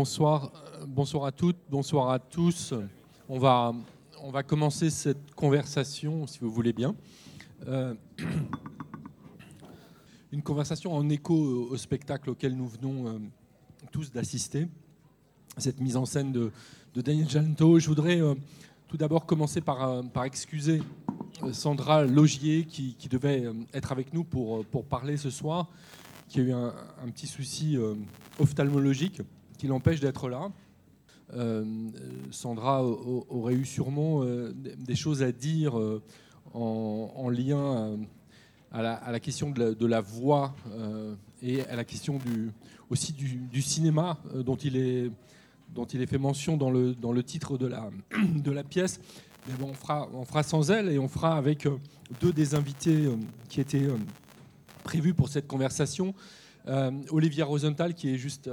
bonsoir, bonsoir à toutes, bonsoir à tous. On va, on va commencer cette conversation, si vous voulez bien. Euh, une conversation en écho au spectacle auquel nous venons euh, tous d'assister. Cette mise en scène de, Daniel Janto. Je voudrais euh, tout d'abord commencer par, excuser Sandra Logier qui, devait être avec nous pour, pour parler ce soir, qui a eu un petit souci ophtalmologique qui l'empêche d'être là. Euh, Sandra aurait eu sûrement euh, des choses à dire euh, en, lien à la, question de la, voix et à la question aussi du, cinéma dont il est dont il fait mention dans le, dans le titre de la, de la pièce. Mais bon, on, fera, on fera sans elle et on fera avec deux des invités qui étaient prévus pour cette conversation. Olivia Rosenthal, qui est juste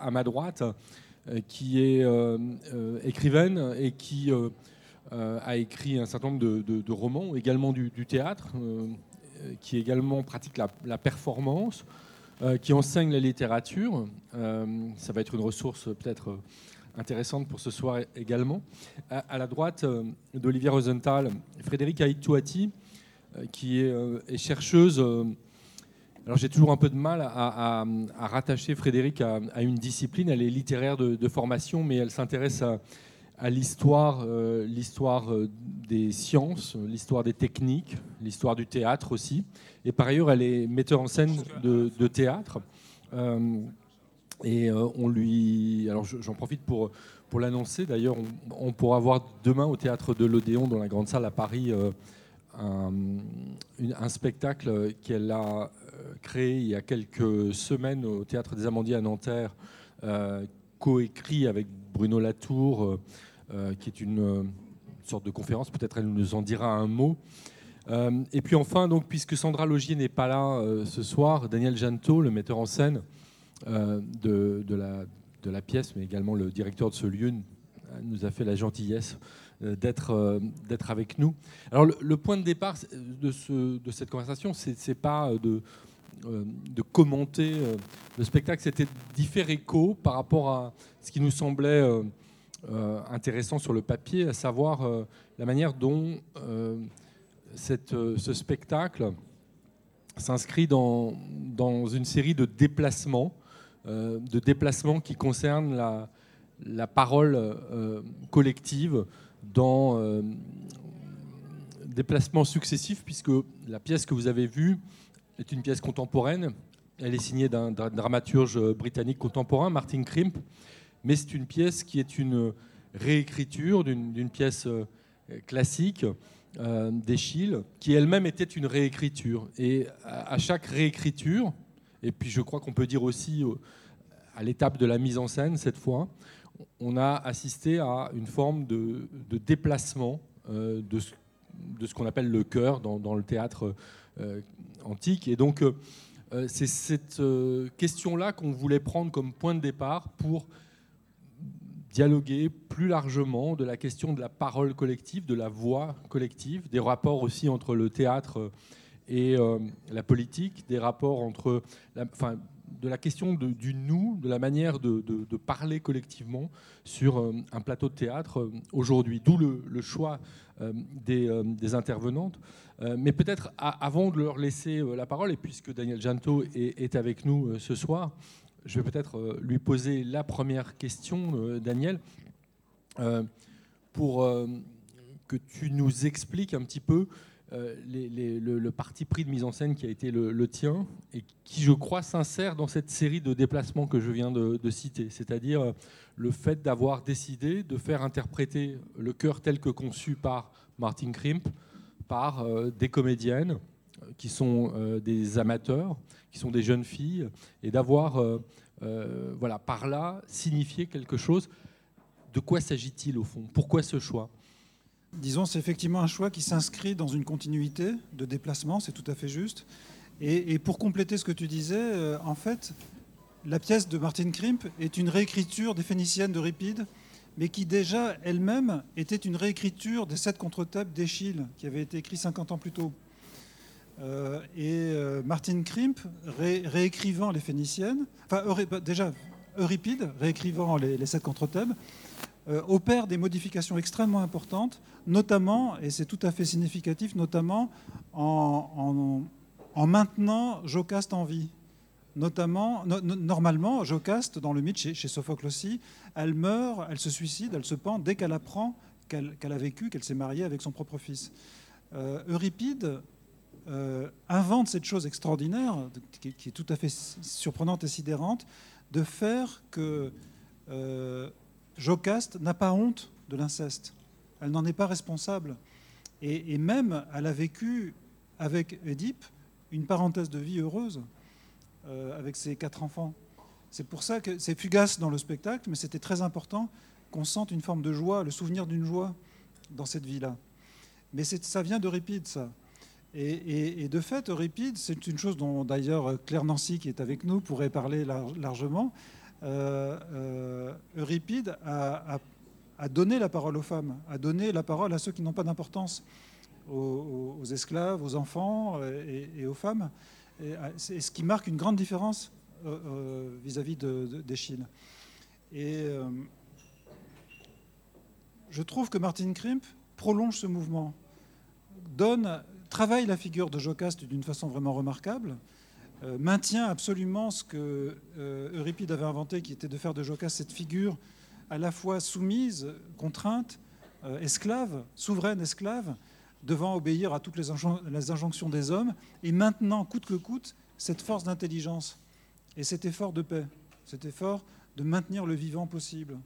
à ma droite, euh, qui est euh, euh, écrivaine et qui a écrit un certain nombre de, romans, également du, théâtre, qui également pratique la, performance, qui enseigne la littérature. ça va être une ressource peut-être intéressante pour ce soir également. À, la droite d'Olivier Rosenthal, Frédéric Aïtouati, qui est, chercheuse alors j'ai toujours un peu de mal à, rattacher Frédéric à, une discipline. Elle est littéraire de, formation, mais elle s'intéresse à, l'histoire, euh, l'histoire euh, des sciences, l'histoire des techniques, l'histoire du théâtre aussi. Et par ailleurs, elle est metteur en scène de, théâtre. Euh, et on lui, alors j'en profite pour pour l'annoncer. D'ailleurs, on, pourra voir demain au théâtre de l'Odéon, dans la grande salle à Paris. Un, spectacle qu'elle a créé il y a quelques semaines au Théâtre des Amandiers à Nanterre, euh, coécrit avec Bruno Latour, euh, euh, qui est une, sorte de conférence. Peut-être elle nous en dira un mot. et puis enfin, donc, puisque Sandra Logier n'est pas là ce soir, Daniel Janto, le metteur en scène de la pièce, mais également le directeur de ce lieu, nous a fait la gentillesse d'être d'être avec nous. Alors le, point de départ de, ce, de cette conversation, c'est pas de euh, de commenter euh, le spectacle, c'était d'y faire écho par rapport à ce qui nous semblait euh, intéressant sur le papier, à savoir la manière dont cette, ce spectacle s'inscrit dans, dans, une série de déplacements, de déplacements qui concernent la, la parole collective dans déplacements successifs, puisque la pièce que vous avez vue est une pièce contemporaine. Elle est signée d'un dramaturge britannique contemporain, Martin Crimp, mais c'est une pièce qui est une réécriture d'une pièce euh, classique euh, qui elle-même était une réécriture. Et à, chaque réécriture, et puis je crois qu'on peut dire aussi à l'étape de la mise en scène cette fois, on a assisté à une forme de, déplacement euh, de, ce qu'on appelle le cœur dans, le théâtre euh, antique. Et donc, euh, c'est cette question-là qu'on voulait prendre comme point de départ pour dialoguer plus largement de la question de la parole collective, de la voix collective, des rapports aussi entre le théâtre et la politique, des rapports entre, la, de la question du nous, de la manière de, parler collectivement sur un plateau de théâtre aujourd'hui. D'où le, choix des, des, intervenantes. Euh, mais peut-être avant de leur laisser euh, la parole, et puisque Daniel Janto est, avec nous euh, ce soir, je vais peut-être lui poser la première question, Daniel, pour que tu nous expliques un petit peu le, parti pris de mise en scène qui a été le, tien et qui, je crois, s'insère dans cette série de déplacements que je viens de, citer, c'est-à-dire le fait d'avoir décidé de faire interpréter le chœur tel que conçu par Martin Krimp par euh, des comédiennes euh, qui sont euh, des amateurs, qui sont des jeunes filles, et d'avoir, voilà, par là, signifié quelque chose. De quoi s'agit-il au fond? Pourquoi ce choix? Disons, c'est effectivement un choix qui s'inscrit dans une continuité de déplacement, c'est tout à fait juste. Et, pour compléter ce que tu disais, en fait, la pièce de Martin Krimp est une réécriture des Phéniciennes de Ripide mais qui déjà elle-même était une réécriture des sept contre-thèbes d'Eschyle, qui avait été écrit 50 ans plus tôt. Euh, et euh, Martin Krimp, réécrivant les Phéniciennes, enfin, déjà, Euripide, réécrivant les, sept contre-thèmes, opère des modifications extrêmement importantes, notamment, et c'est tout à fait significatif, notamment en, en maintenant Jocaste en vie. Notamment, normalement, Jocaste, dans le mythe, chez, Sophocle aussi, elle meurt, elle se suicide, elle se pend dès qu'elle apprend qu'elle a vécu, qu'elle s'est mariée avec son propre fils. Euh, Euripide euh, invente cette chose extraordinaire, qui, est tout à fait surprenante et sidérante, de faire que euh, Jocaste n'a pas honte de l'inceste. Elle n'en est pas responsable. Et, et, même, elle a vécu avec Édipe une parenthèse de vie heureuse euh, avec ses quatre enfants. C'est pour ça que c'est fugace dans le spectacle, mais c'était très important qu'on sente une forme de joie, le souvenir d'une joie dans cette vie-là. Mais ça vient d'Euripide, ça. Et, de fait, Euripide, c'est une chose dont d'ailleurs Claire Nancy, qui est avec nous, pourrait parler largement. Euh, euh, Euripide a, donné la parole aux femmes, a donné la parole à ceux qui n'ont pas d'importance aux, esclaves, aux enfants euh, et, aux femmes. Et, euh, ce qui marque une grande différence vis-à-vis d'Echille. Et je trouve que Martin Krimp prolonge ce mouvement, donne, travaille la figure de Jocaste d'une façon vraiment remarquable, maintient absolument ce que Euripide avait inventé, qui était de faire de Jocaste cette figure à la fois soumise, contrainte, esclave, souveraine esclave, devant obéir à toutes les, injonctions des hommes, et maintenant, coûte que coûte, cette force d'intelligence et cet effort de paix, cet effort de maintenir le vivant possible.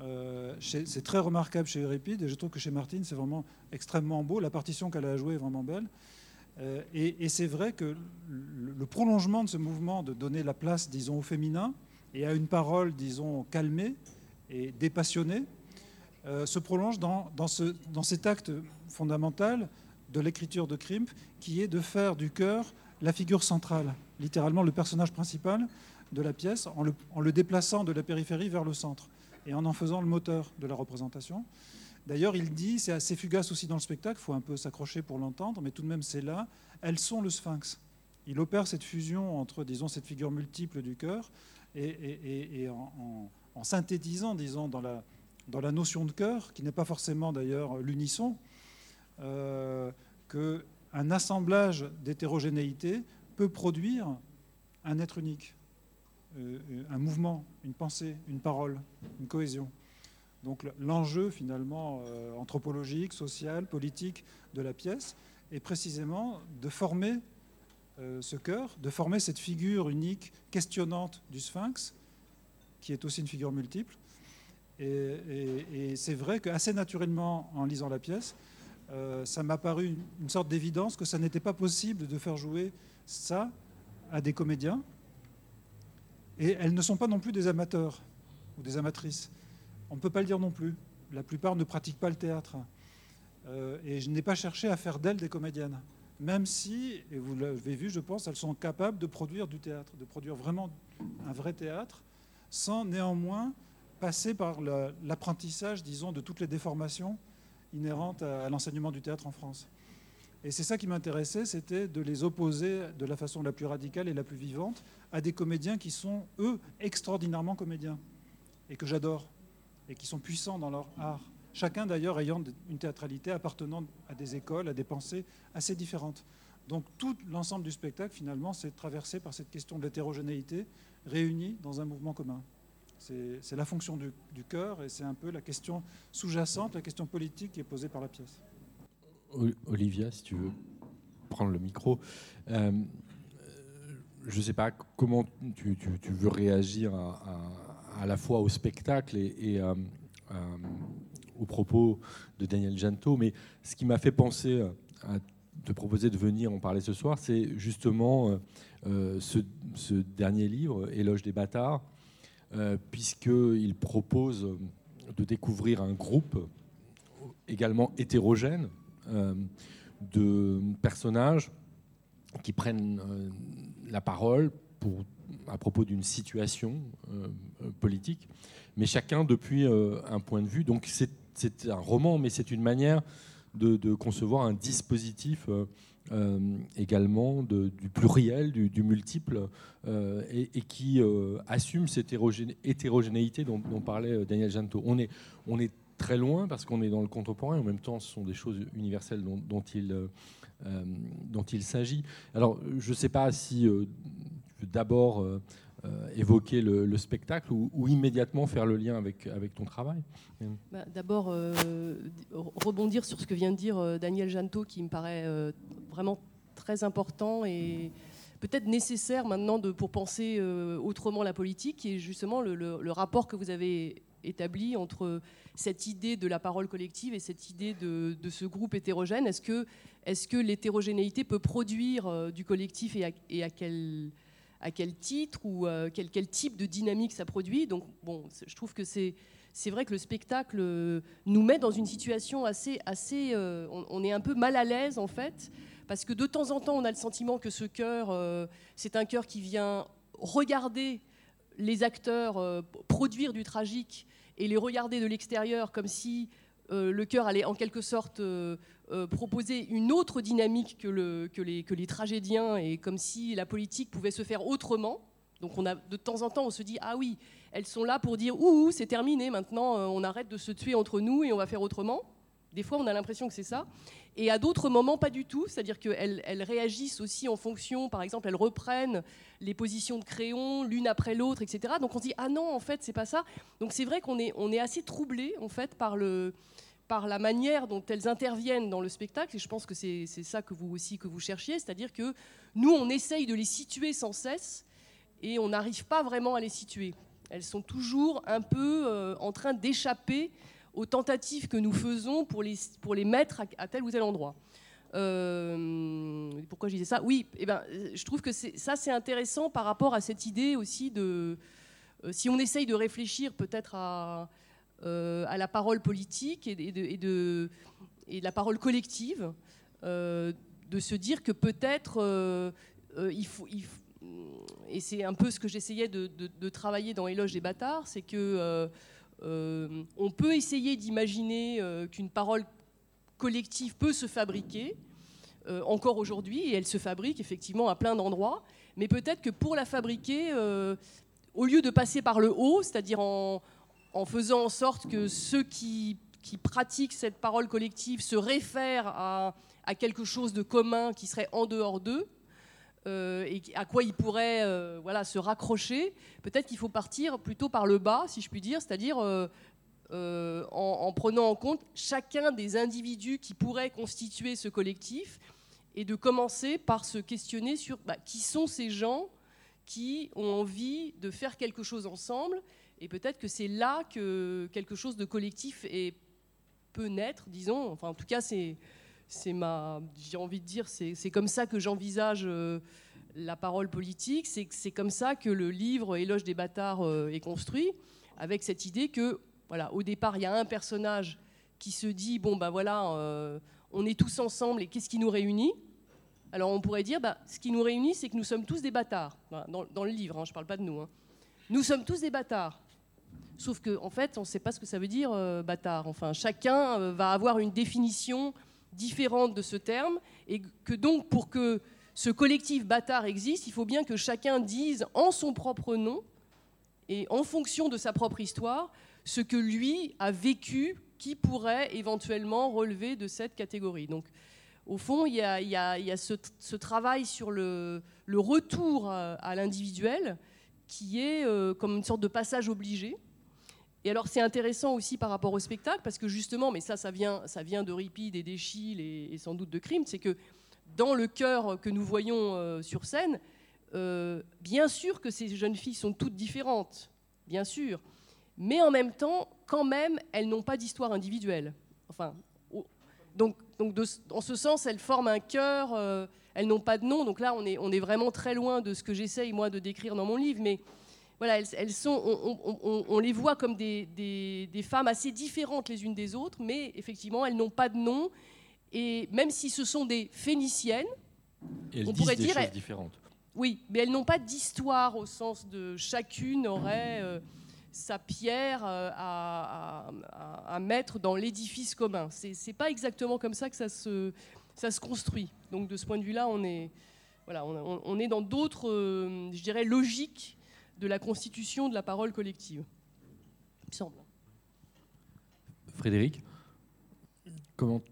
Euh, c'est très remarquable chez Euripide, et je trouve que chez Martine, c'est vraiment extrêmement beau. La partition qu'elle a jouée est vraiment belle. Euh, et, c'est vrai que le, prolongement de ce mouvement de donner la place, disons, au féminin, et à une parole, disons, calmée et dépassionnée, euh, se prolonge dans, ce, dans, cet acte fondamental de l'écriture de Krimp, qui est de faire du cœur la figure centrale, littéralement le personnage principal de la pièce, en le déplaçant de la périphérie vers le centre et en en faisant le moteur de la représentation. D'ailleurs, il dit, c'est assez fugace aussi dans le spectacle, il faut un peu s'accrocher pour l'entendre, mais tout de même c'est là, elles sont le sphinx. Il opère cette fusion entre, disons, cette figure multiple du cœur et, en, synthétisant, disons, dans la, dans la notion de cœur, qui n'est pas forcément d'ailleurs l'unisson, euh, qu'un assemblage d'hétérogénéité peut produire un être unique, euh, un mouvement, une pensée, une parole, une cohésion. Donc l'enjeu finalement euh, anthropologique, social, politique de la pièce est précisément de former ce cœur, de former cette figure unique, questionnante du sphinx, qui est aussi une figure multiple, et, c'est vrai qu'assez naturellement, en lisant la pièce, euh, ça m'a paru une, sorte d'évidence que ça n'était pas possible de faire jouer ça à des comédiens. Et elles ne sont pas non plus des amateurs ou des amatrices. On ne peut pas le dire non plus. La plupart ne pratiquent pas le théâtre. Euh, et je n'ai pas cherché à faire d'elles des comédiennes. Même si, et vous l'avez vu, je pense, elles sont capables de produire du théâtre, de produire vraiment un vrai théâtre, sans néanmoins passer par l'apprentissage, disons, de toutes les déformations inhérentes à, l'enseignement du théâtre en France. Et c'est ça qui m'intéressait, c'était de les opposer de la façon la plus radicale et la plus vivante à des comédiens qui sont, eux, extraordinairement comédiens, et que j'adore, et qui sont puissants dans leur art. Chacun d'ailleurs ayant une théâtralité appartenant à des écoles, à des pensées assez différentes. Donc tout l'ensemble du spectacle, finalement, c'est traversé par cette question de l'hétérogénéité réunie dans un mouvement commun. C'est la fonction du, cœur et c'est un peu la question sous-jacente, la question politique qui est posée par la pièce. Olivia, si tu veux prendre le micro. Euh, je ne sais pas comment tu, veux réagir à, la fois au spectacle et, euh, euh, aux propos de Daniel Janto, mais ce qui m'a fait penser à te proposer de venir en parler ce soir, c'est justement ce, ce, dernier livre, Éloge des bâtards, euh, puisqu'il propose de découvrir un groupe également hétérogène euh, de personnages qui prennent euh, la parole pour, à propos d'une situation politique, mais chacun depuis un point de vue. Donc c'est un roman, mais c'est une manière de, concevoir un dispositif également du pluriel, du, multiple, et, qui assume cette hétérogénéité dont, parlait Daniel Janto. On est, on est très loin parce qu'on est dans le contemporain. En même temps, ce sont des choses universelles dont, il, dont il s'agit. Alors, je ne sais pas si d'abord euh, évoquer le, spectacle ou, immédiatement faire le lien avec, ton travail bah, D'abord, euh, rebondir sur ce que vient de dire euh, Daniel Janto, qui me paraît vraiment très important et peut-être nécessaire maintenant de, pour penser autrement la politique, est justement le, rapport que vous avez établi entre cette idée de la parole collective et cette idée de, ce groupe hétérogène. Est-ce que, l'hétérogénéité peut produire du collectif et et à quel à quel titre ou euh, quel, quel, type de dynamique ça produit. Donc, bon, je trouve que c'est c'est vrai que le spectacle euh, nous met dans une situation assez, assez euh, on, est un peu mal à l'aise en fait, parce que de temps en temps, on a le sentiment que ce cœur, c'est un cœur qui vient regarder les acteurs produire du tragique et les regarder de l'extérieur comme si le cœur allait en quelque sorte euh, proposer une autre dynamique que, le, que, les, tragédiens et comme si la politique pouvait se faire autrement. Donc de temps en temps, on se dit, ah oui, elles sont là pour dire, ouh, c'est terminé, maintenant euh, on arrête de se tuer entre nous et on va faire autrement. Des fois, on a l'impression que c'est ça. Et à d'autres moments, pas du tout. C'est-à-dire qu'elles elles réagissent aussi en fonction, par exemple, elles reprennent les positions de crayon l'une après l'autre, etc. Donc on se dit, ah non, en fait, c'est pas ça. Donc c'est vrai qu'on est, est assez troublé, en fait, par le, par la manière dont elles interviennent dans le spectacle, et je pense que c'est ça que vous aussi que vous cherchiez, c'est-à-dire que nous, on essaye de les situer sans cesse, et on n'arrive pas vraiment à les situer. Elles sont toujours un peu euh, en train d'échapper aux tentatives que nous faisons pour les, pour les mettre à, tel ou tel endroit. Euh, pourquoi je disais ça? Oui, eh ben, je trouve que ça, c'est intéressant par rapport à cette idée aussi de... Euh, si on essaye de réfléchir peut-être à à la parole politique et de, la parole collective, euh, de se dire que peut-être euh, il faut, et c'est un peu ce que j'essayais de, de, travailler dans Éloge des bâtards, c'est que on peut essayer d'imaginer qu'une parole collective peut se fabriquer encore aujourd'hui, et elle se fabrique effectivement à plein d'endroits, mais peut-être que pour la fabriquer, au lieu de passer par le haut, c'est-à-dire en, en faisant en sorte que ceux qui, pratiquent cette parole collective se réfèrent à, quelque chose de commun qui serait en dehors d'eux, euh, et à quoi ils pourraient euh, voilà, se raccrocher, peut-être qu'il faut partir plutôt par le bas, si je puis dire, c'est-à-dire euh, en, prenant en compte chacun des individus qui pourraient constituer ce collectif, et de commencer par se questionner sur bah, qui sont ces gens qui ont envie de faire quelque chose ensemble et peut-être que c'est là que quelque chose de collectif peut naître, disons. Enfin, en tout cas, c'est, ma, j'ai envie de dire, c'est, c'est comme ça que j'envisage euh, la parole politique. C'est, c'est comme ça que le livre Éloge des bâtards euh, est construit, avec cette idée que, voilà, au départ, il y a un personnage qui se dit, bon, ben voilà, euh, on est tous ensemble et qu'est-ce qui nous réunit? Alors on pourrait dire, bah, ce qui nous réunit, c'est que nous sommes tous des bâtards. Dans, dans le livre, hein, je ne parle pas de nous. Hein. Nous sommes tous des bâtards. Sauf qu'en en fait, on ne sait pas ce que ça veut dire euh, bâtard. Enfin, chacun euh, va avoir une définition différente de ce terme, et que donc pour que ce collectif bâtard existe, il faut bien que chacun dise en son propre nom et en fonction de sa propre histoire ce que lui a vécu qui pourrait éventuellement relever de cette catégorie. Donc, au fond, il y a, ce, travail sur le, retour à, l'individuel qui est euh, comme une sorte de passage obligé et alors c'est intéressant aussi par rapport au spectacle, parce que justement, mais ça, ça vient, ça vient de et d'Echille et, sans doute de Crime, c'est que dans le cœur que nous voyons euh, sur scène, euh, bien sûr que ces jeunes filles sont toutes différentes, bien sûr, mais en même temps, quand même, elles n'ont pas d'histoire individuelle. Enfin, donc, donc en ce sens, elles forment un cœur, euh, elles n'ont pas de nom, donc là, on est, on est vraiment très loin de ce que j'essaye, moi, de décrire dans mon livre, mais voilà, elles, sont, on, les voit comme des, femmes assez différentes les unes des autres, mais effectivement, elles n'ont pas de nom. Et même si ce sont des phéniciennes, on pourrait dire. différentes. Oui, mais elles n'ont pas d'histoire au sens de chacune aurait. Euh, sa pierre à, mettre dans l'édifice commun. C'est n'est pas exactement comme ça que ça se, ça se construit. Donc de ce point de vue-là, on est, voilà, on, est dans d'autres, je dirais, logiques de la constitution de la parole collective. Il me semble. Frédéric, comment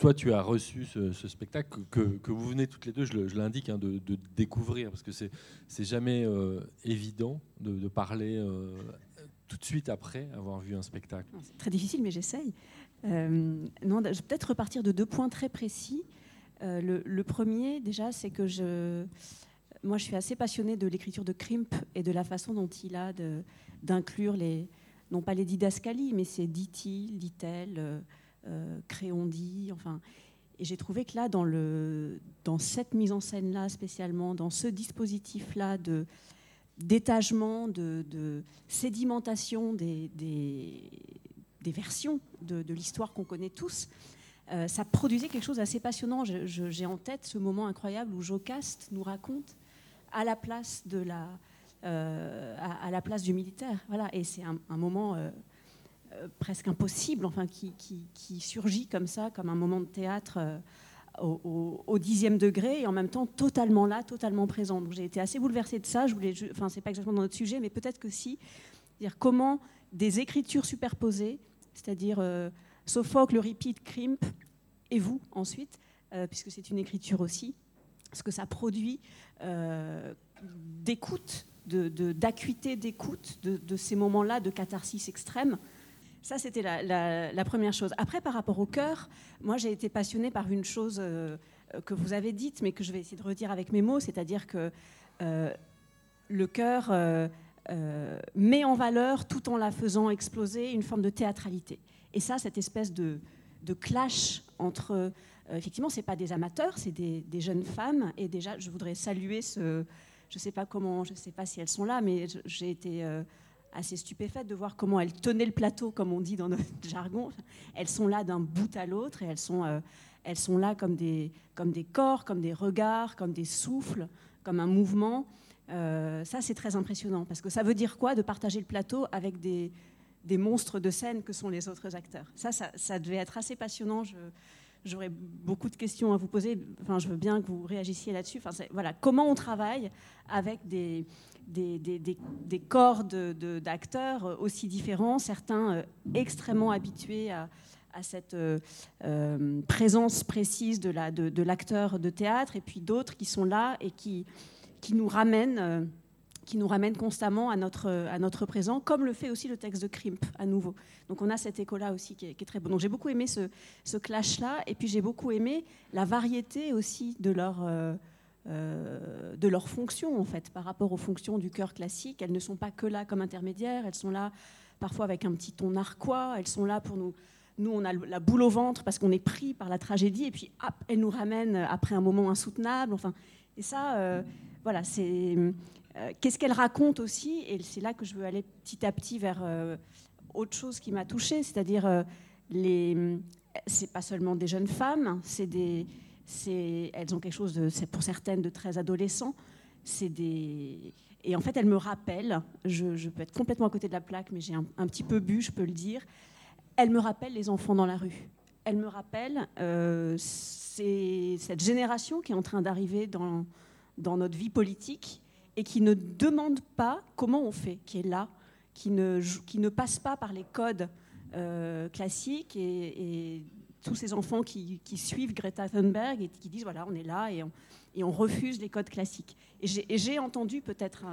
toi tu as reçu ce, spectacle que, vous venez toutes les deux, je l'indique, hein, de, découvrir, parce que c'est jamais euh, évident de, parler euh, tout de suite après avoir vu un spectacle. C'est très difficile, mais j'essaye. Euh, non, je vais peut-être repartir de deux points très précis. Le, le, premier, déjà, c'est que je, moi, je suis assez passionnée de l'écriture de Krimp et de la façon dont il a d'inclure les, non pas les didascalies, mais c'est dit-il, dit-elle, euh, euh, créon dit, enfin. Et j'ai trouvé que là, dans, le, dans cette mise en scène-là spécialement, dans ce dispositif-là de d'étagement, de, sédimentation des, des, versions de, l'histoire qu'on connaît tous, euh, ça produisait quelque chose d'assez passionnant. J'ai en tête ce moment incroyable où Jocaste nous raconte à la place de la, euh, à, la place du militaire. Voilà, et c'est un, moment euh, euh, presque impossible, enfin, qui, qui, surgit comme ça, comme un moment de théâtre au, dixième degré, et en même temps totalement là, totalement présent. J'ai été assez bouleversée de ça. Je voulais, enfin, c'est pas exactement dans notre sujet, mais peut-être que si. Dire comment des écritures superposées, c'est-à-dire Sophocle, Euripide, Crimp, et vous ensuite, puisque c'est une écriture aussi, ce que ça produit d'écoute d'acuité d'écoute de, ces moments-là de catharsis extrême. Ça, c'était la, première chose. Après, par rapport au cœur, moi, j'ai été passionnée par une chose euh, que vous avez dite, mais que je vais essayer de redire avec mes mots, c'est-à-dire que euh, le cœur euh, met en valeur, tout en la faisant exploser, une forme de théâtralité. Et ça, cette espèce de, clash entre... effectivement, ce n'est pas des amateurs, c'est des, jeunes femmes. Et déjà, je voudrais saluer ce je ne sais pas comment, je sais pas si elles sont là, mais j'ai été euh, assez stupéfaite de voir comment elles tenaient le plateau, comme on dit dans notre jargon. Elles sont là d'un bout à l'autre et elles sont, euh, elles sont là comme des, comme des corps, comme des regards, comme des souffles, comme un mouvement. Euh, ça, c'est très impressionnant parce que ça veut dire quoi de partager le plateau avec des, des monstres de scène que sont les autres acteurs? Ça, ça, ça devait être assez passionnant. J'aurais beaucoup de questions à vous poser. Enfin, je veux bien que vous réagissiez là-dessus. Enfin, voilà, comment on travaille avec des, des, des, des corps d'acteurs aussi différents, certains euh, extrêmement habitués à, à cette euh, euh, présence précise de l'acteur de, de, théâtre, et puis d'autres qui sont là et qui, qui nous ramènent qui nous ramène constamment à notre, à notre présent, comme le fait aussi le texte de Krimp, à nouveau. Donc on a cet écho-là aussi qui est, très bon. Donc j'ai beaucoup aimé ce, ce clash-là, et puis j'ai beaucoup aimé la variété aussi de leur, euh, euh, de leur fonction, en fait, par rapport aux fonctions du chœur classique. Elles ne sont pas que là comme intermédiaires, elles sont là parfois avec un petit ton narquois, elles sont là pour nous... Nous, on a la boule au ventre parce qu'on est pris par la tragédie, et puis hop, elles nous ramènent après un moment insoutenable. Enfin, et ça, euh, voilà, c'est euh, qu'est-ce qu'elle raconte aussi Et c'est là que je veux aller petit à petit vers euh, autre chose qui m'a touchée, c'est-à-dire euh, les. C'est pas seulement des jeunes femmes, c'est des. Elles ont quelque chose de, pour certaines, de très adolescent. C'est des. Et en fait, elles me rappellent, je, peux être complètement à côté de la plaque, mais j'ai un, petit peu bu, je peux le dire. Elles me rappellent les enfants dans la rue. Elles me rappellent c'est cette génération qui est en train d'arriver dans, dans notre vie politique et qui ne demande pas comment on fait, qui est là, qui ne, qui ne passe pas par les codes euh, classiques et, tous ces enfants qui, suivent Greta Thunberg et qui disent voilà, on est là et on, et on refuse les codes classiques. Et j'ai entendu, peut-être,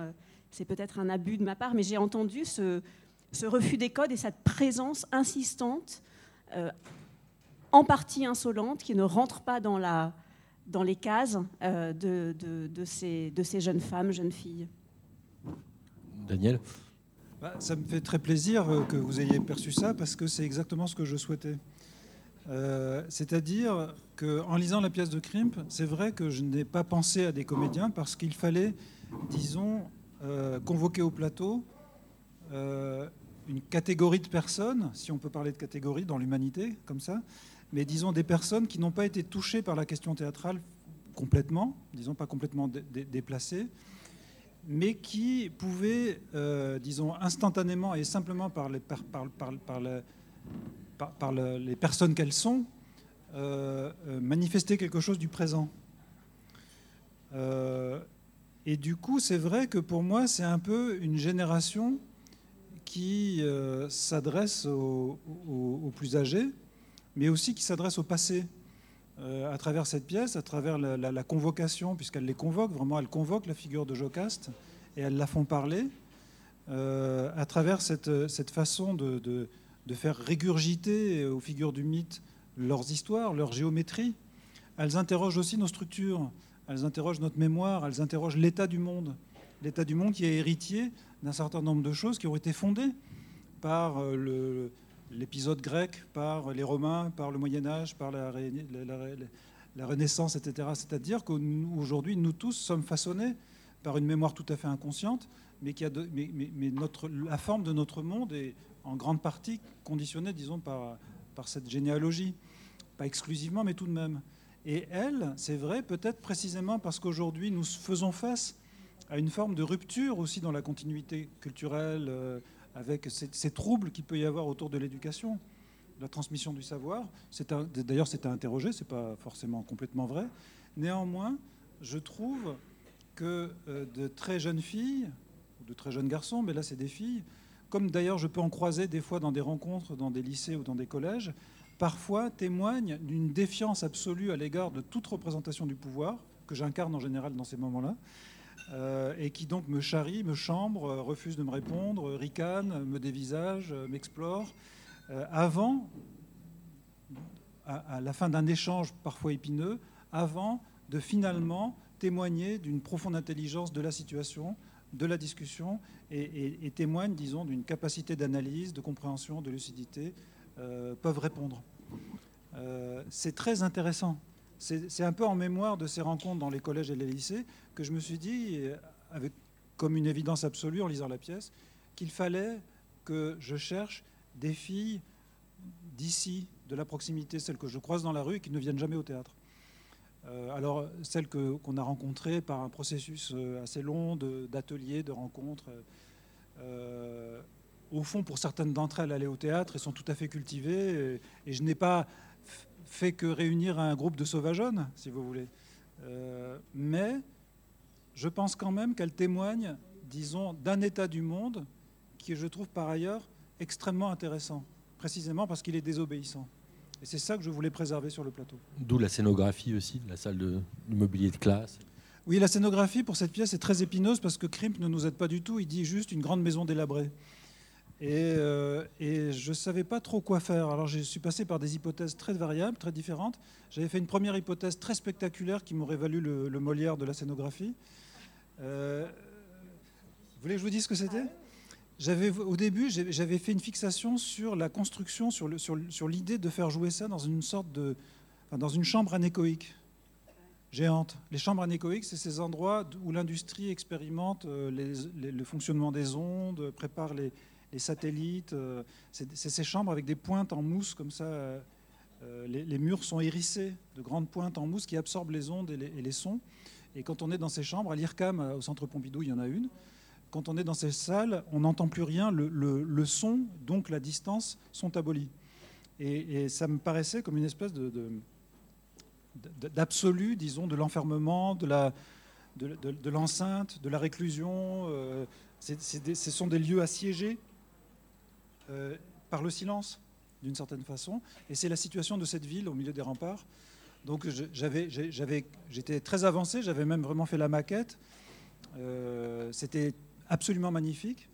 c'est peut-être un abus de ma part, mais j'ai entendu ce, ce, refus des codes et cette présence insistante, euh, en partie insolente, qui ne rentre pas dans la, dans les cases euh, de, de, ces, de, ces, jeunes femmes, jeunes filles. Daniel? Bah, Ça me fait très plaisir euh, que vous ayez perçu ça parce que c'est exactement ce que je souhaitais. Euh, c'est-à-dire qu'en lisant la pièce de Krimp, c'est vrai que je n'ai pas pensé à des comédiens parce qu'il fallait, disons, convoquer au plateau une catégorie de personnes, si on peut parler de catégorie dans l'humanité, comme ça, mais disons des personnes qui n'ont pas été touchées par la question théâtrale complètement, disons pas complètement déplacées, mais qui pouvait, euh, disons, instantanément et simplement par les, par, par, par, par les personnes qu'elles sont, euh, euh, manifester quelque chose du présent. et du coup, c'est vrai que pour moi, c'est un peu une génération qui s'adresse aux, plus âgés, mais aussi qui s'adresse au passé. Euh, à travers cette pièce, à travers la, convocation, puisqu'elle les convoque, vraiment elle convoque la figure de Jocaste et elles la font parler, euh, à travers cette, cette façon de, de, faire régurgiter aux figures du mythe leurs histoires, leur géométrie. Elles interrogent aussi nos structures, elles interrogent notre mémoire, elles interrogent l'état du monde. L'état du monde qui est héritier d'un certain nombre de choses qui ont été fondées par euh, le, l'épisode grec par les Romains, par le Moyen Âge, par la, Renaissance, etc. C'est-à-dire qu'aujourd'hui, nous tous sommes façonnés par une mémoire tout à fait inconsciente, mais, qui a mais, notre, la forme de notre monde est en grande partie conditionnée, disons, par, par cette généalogie. Pas exclusivement, mais tout de même. Et elle, c'est vrai, peut-être précisément parce qu'aujourd'hui, nous faisons face à une forme de rupture aussi dans la continuité culturelle, euh, avec ces, troubles qu'il peut y avoir autour de l'éducation, la transmission du savoir. D'ailleurs, c'est à interroger, ce n'est pas forcément complètement vrai. Néanmoins, je trouve que euh, de très jeunes filles, de très jeunes garçons, mais là c'est des filles, comme d'ailleurs je peux en croiser des fois dans des rencontres, dans des lycées ou dans des collèges, parfois témoignent d'une défiance absolue à l'égard de toute représentation du pouvoir, que j'incarne en général dans ces moments-là, euh, et qui donc me charrie, me chambre, euh, refuse de me répondre, ricane, me dévisage, euh, m'explore, avant, à, la fin d'un échange parfois épineux, avant de finalement témoigner d'une profonde intelligence de la situation, de la discussion, et, témoigne, disons, d'une capacité d'analyse, de compréhension, de lucidité, peuvent répondre. c'est très intéressant c'est un peu en mémoire de ces rencontres dans les collèges et les lycées que je me suis dit, avec comme une évidence absolue en lisant la pièce, qu'il fallait que je cherche des filles d'ici, de la proximité, celles que je croise dans la rue et qui ne viennent jamais au théâtre. Euh, alors, celles qu'on a rencontrées par un processus euh, assez long d'ateliers, de, rencontres. Euh, au fond, pour certaines d'entre elles, aller au théâtre et sont tout à fait cultivées. et je n'ai pas fait que réunir un groupe de sauvageonnes, si vous voulez. Euh, mais je pense quand même qu'elle témoigne, disons, d'un état du monde qui, je trouve par ailleurs, extrêmement intéressant, précisément parce qu'il est désobéissant. Et c'est ça que je voulais préserver sur le plateau. D'où la scénographie aussi, la salle de, du mobilier de classe. Oui, la scénographie pour cette pièce est très épineuse parce que Krimp ne nous aide pas du tout. Il dit juste une grande maison délabrée. Euh, et, je ne savais pas trop quoi faire. Alors je suis passé par des hypothèses très variables, très différentes. J'avais fait une première hypothèse très spectaculaire qui m'aurait valu le, Molière de la scénographie. Euh, vous voulez que je vous dise ce que c'était? Au début, j'avais fait une fixation sur la construction, sur, l'idée de faire jouer ça dans une sorte de... dans une chambre anéchoïque géante. Les chambres anéchoïques, c'est ces endroits où l'industrie expérimente euh, le fonctionnement des ondes, prépare les, les satellites. Euh, c'est ces chambres avec des pointes en mousse comme ça. Euh, les, murs sont hérissés de grandes pointes en mousse qui absorbent les ondes et les, sons. Et quand on est dans ces chambres, à l'IRCAM, au centre Pompidou, il y en a une. Quand on est dans ces salles, on n'entend plus rien. Le, son, donc la distance, sont abolis. Et, ça me paraissait comme une espèce d'absolu, disons, de l'enfermement, de l'enceinte, de la réclusion. Euh, ce sont des lieux assiégés euh, par le silence, d'une certaine façon. Et c'est la situation de cette ville au milieu des remparts. Donc j'étais très avancé, j'avais même vraiment fait la maquette. Euh, c'était absolument magnifique.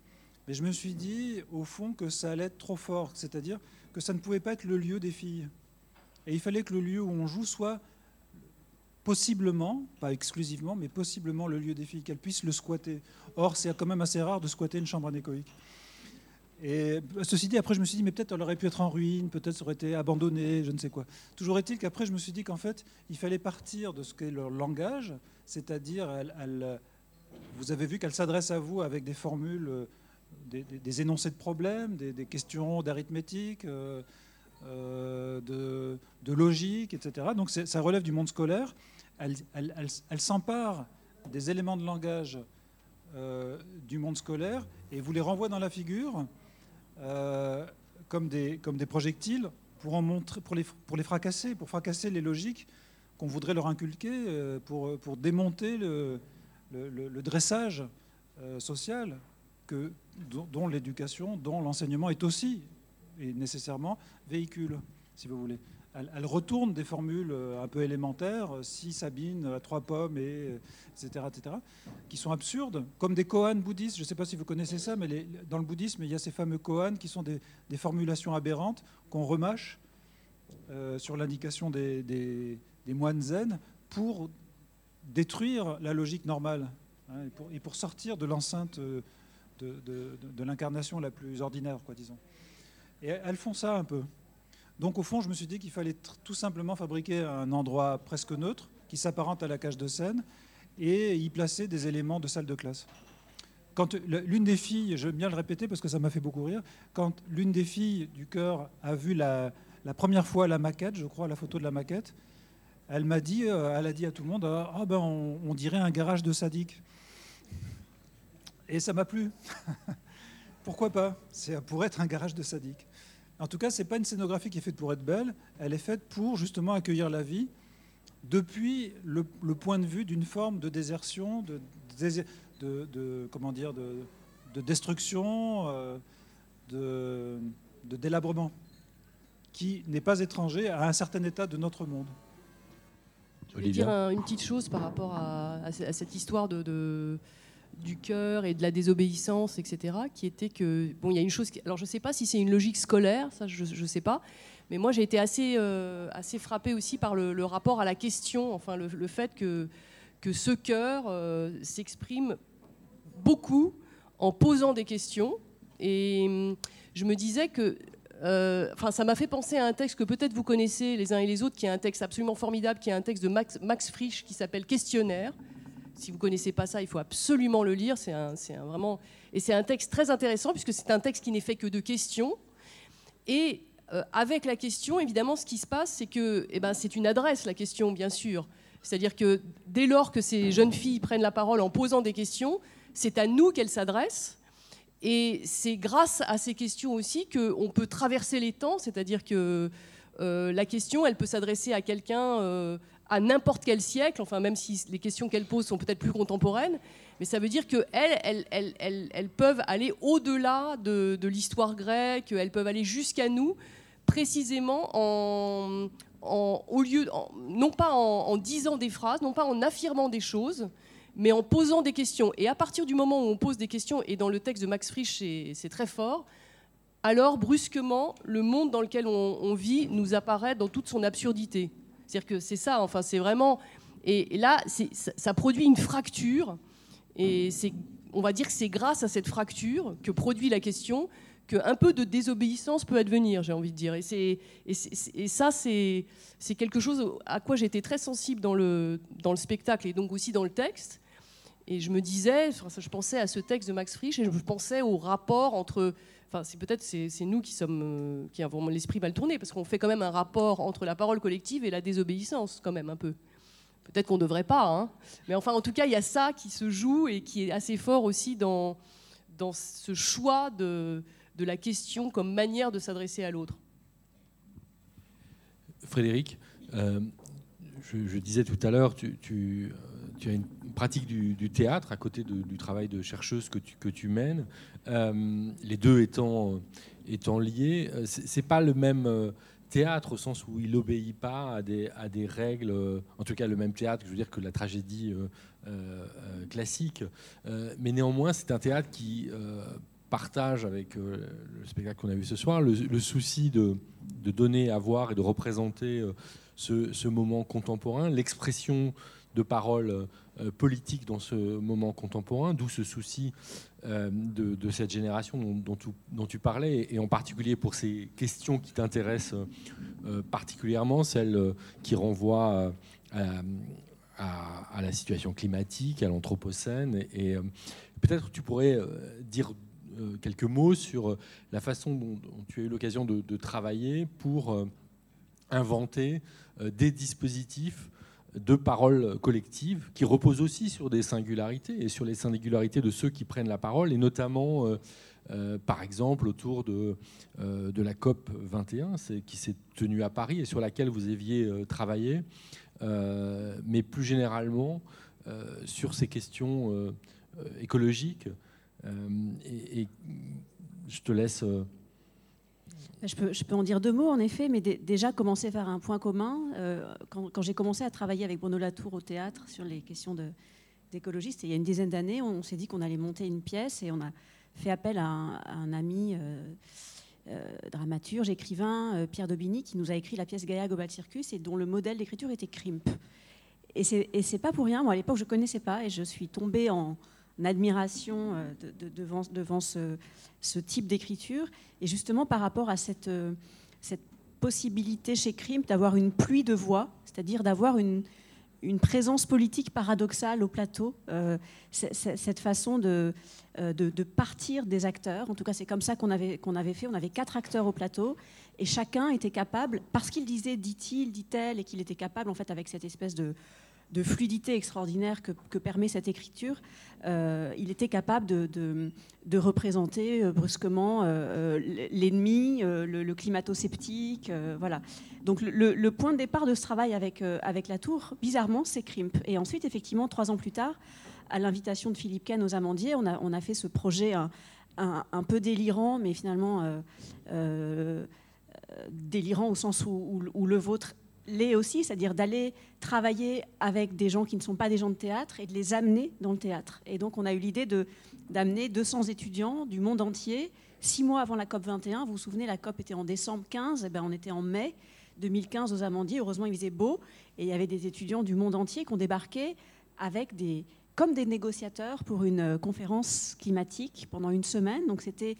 Mais je me suis dit, au fond, que ça allait être trop fort. C'est-à-dire que ça ne pouvait pas être le lieu des filles. Et il fallait que le lieu où on joue soit possiblement, pas exclusivement, mais possiblement le lieu des filles, qu'elles puissent le squatter. Or, c'est quand même assez rare de squatter une chambre anéchoïque. Et ceci dit, après, je me suis dit, mais peut-être elle aurait pu être en ruine, peut-être ça aurait été abandonné, je ne sais quoi. Toujours est-il qu'après, je me suis dit qu'en fait, il fallait partir de ce qu'est leur langage, c'est-à-dire, vous avez vu qu'elle s'adresse à vous avec des formules, euh, des, énoncés de problèmes, des, questions d'arithmétique, euh, euh, de, logique, etc. Donc ça relève du monde scolaire. Elle s'empare des éléments de langage du monde scolaire et vous les renvoie dans la figure comme, des, comme des projectiles pour, en montrer, pour, les, pour les fracasser, pour fracasser les logiques qu'on voudrait leur inculquer, pour, pour démonter le, le, dressage social que, dont l'éducation, dont l'enseignement est aussi et nécessairement véhicule, si vous voulez. Elle, retourne des formules euh, un peu élémentaires, euh, si Sabine à trois pommes, et, etc., etc., qui sont absurdes, comme des koans bouddhistes. Je ne sais pas si vous connaissez ça, mais dans le bouddhisme, il y a ces fameux koans qui sont des, formulations aberrantes qu'on remâche euh, sur l'indication des, moines zen pour détruire la logique normale hein, et, pour, sortir de l'enceinte de, de l'incarnation la plus ordinaire, quoi, disons. Et elles font ça un peu. Donc au fond, je me suis dit qu'il fallait tout simplement fabriquer un endroit presque neutre qui s'apparente à la cage de scène et y placer des éléments de salle de classe. Quand l'une des filles, veux bien le répéter parce que ça m'a fait beaucoup rire, quand l'une des filles du chœur a vu la, première fois la maquette, je crois, la photo de la maquette, elle m'a dit, euh, elle a dit à tout le monde, ah ben on, on dirait un garage de sadique. Et ça m'a plu. Pourquoi pas? C'est pour être un garage de sadique. En tout cas, ce n'est pas une scénographie qui est faite pour être belle, elle est faite pour justement accueillir la vie depuis le, point de vue d'une forme de désertion, de, de, comment dire, de, destruction, euh, de, délabrement, qui n'est pas étranger à un certain état de notre monde. Je voulais dire une petite chose par rapport à, à cette histoire de du cœur et de la désobéissance, etc., qui était que, bon, il y a une chose, alors je ne sais pas si c'est une logique scolaire, ça je ne sais pas, mais moi j'ai été assez, euh, assez frappée aussi par le, rapport à la question, enfin le, fait que, que ce cœur euh, s'exprime beaucoup en posant des questions, et hum, je me disais que euh, enfin, ça m'a fait penser à un texte que peut-être vous connaissez les uns et les autres, qui est un texte absolument formidable, qui est un texte de Max, Max Frisch qui s'appelle Questionnaire, si vous ne connaissez pas ça, il faut absolument le lire. C'est un, vraiment... Et c'est un texte très intéressant puisque c'est un texte qui n'est fait que de questions. Et euh, avec la question, évidemment, ce qui se passe, c'est que eh ben, c'est une adresse, la question, bien sûr. C'est-à-dire que dès lors que ces jeunes filles prennent la parole en posant des questions, c'est à nous qu'elles s'adressent. Et c'est grâce à ces questions aussi qu'on peut traverser les temps, c'est-à-dire que euh, la question, elle peut s'adresser à quelqu'un euh, à n'importe quel siècle, enfin même si les questions qu'elle pose sont peut-être plus contemporaines, mais ça veut dire qu'elles, elles, elles, elles, peuvent aller au-delà de, l'histoire grecque, elles peuvent aller jusqu'à nous, précisément en, au lieu, non pas en, disant des phrases, non pas en affirmant des choses, mais en posant des questions. Et à partir du moment où on pose des questions, et dans le texte de Max Frisch, c'est très fort, alors brusquement, le monde dans lequel on vit nous apparaît dans toute son absurdité. C'est-à-dire que c'est ça, enfin, c'est vraiment. Et, là, ça, produit une fracture. Et on va dire que c'est grâce à cette fracture que produit la question qu'un peu de désobéissance peut advenir, j'ai envie de dire. Et, et, ça, c'est quelque chose à quoi j'étais très sensible dans le, dans le spectacle et donc aussi dans le texte. Et je me disais, je pensais à ce texte de Max Frisch et je pensais au rapport entre Enfin, c'est peut-être c'est, nous qui sommes euh, qui avons l'esprit mal tourné parce qu'on fait quand même un rapport entre la parole collective et la désobéissance quand même un peu. Peut-être qu'on ne devrait pas, hein. mais enfin en tout cas il y a ça qui se joue et qui est assez fort aussi dans dans ce choix de, de la question comme manière de s'adresser à l'autre. Frédéric, euh, je, disais tout à l'heure, tu, tu, tu as une pratique du, théâtre à côté du travail de chercheuse que tu, que tu mènes, euh, les deux étant, étant liés. Euh, c'est pas le même euh, théâtre au sens où il n'obéit pas à des, à des règles, en tout cas le même théâtre, je veux dire que la tragédie classique, mais néanmoins c'est un théâtre qui partage avec le spectacle qu'on a vu ce soir le, souci de, de, donner à voir et de représenter ce, ce moment contemporain, l'expression de paroles euh, politiques dans ce moment contemporain, d'où ce souci euh, de, cette génération dont, tu, parlais, et en particulier pour ces questions qui t'intéressent euh, particulièrement, celles qui renvoient à, la situation climatique, à l'anthropocène. Et, peut-être tu pourrais dire quelques mots sur la façon dont, tu as eu l'occasion de, travailler pour inventer des dispositifs de parole collective qui repose aussi sur des singularités et sur les singularités de ceux qui prennent la parole, et notamment, par exemple, autour de, de la COP 21 qui s'est tenue à Paris et sur laquelle vous aviez travaillé, mais plus généralement sur ces questions écologiques. et, je te laisse je peux, je peux, en dire deux mots, en effet, mais déjà commencer faire un point commun. Euh, quand, j'ai commencé à travailler avec Bruno Latour au théâtre sur les questions d'écologie, il y a une dizaine d'années, on, s'est dit qu'on allait monter une pièce et on a fait appel à un, ami euh, euh, dramaturge, écrivain, Pierre Daubigny, qui nous a écrit la pièce Gaia Global Circus et dont le modèle d'écriture était Crimp. Et c'est pas pour rien, moi à l'époque je ne connaissais pas et je suis tombée en, admiration devant, devant ce, ce type d'écriture. Et justement, par rapport à cette, euh, cette possibilité chez Crime d'avoir une pluie de voix, c'est-à-dire d'avoir une, une présence politique paradoxale au plateau, euh, cette façon de, euh, de, de, partir des acteurs. En tout cas, c'est comme ça qu'on avait, qu'on avait fait. On avait quatre acteurs au plateau et chacun était capable, parce qu'il disait dit-il, dit-elle, et qu'il était capable, en fait, avec cette espèce de, de fluidité extraordinaire que, permet cette écriture, euh, il était capable de, représenter euh, brusquement euh, l'ennemi, le, climato-sceptique. voilà. Donc le, point de départ de ce travail avec, la tour, bizarrement, c'est Crimp. Et ensuite, effectivement, trois ans plus tard, à l'invitation de Philippe Ken aux Amandiers, on a, on a fait ce projet un, peu délirant, mais finalement délirant au sens où le vôtre l'est aussi, c'est-à-dire d'aller travailler avec des gens qui ne sont pas des gens de théâtre et de les amener dans le théâtre. Et donc on a eu l'idée d'amener 200 étudiants du monde entier. Six mois avant la COP 21, vous vous souvenez, la COP était en décembre 15, et ben on était en mai 2015 aux Amandiers. Heureusement, il faisait beau et il y avait des étudiants du monde entier qui ont débarqué avec des, comme des négociateurs pour une conférence climatique pendant une semaine. Donc c'était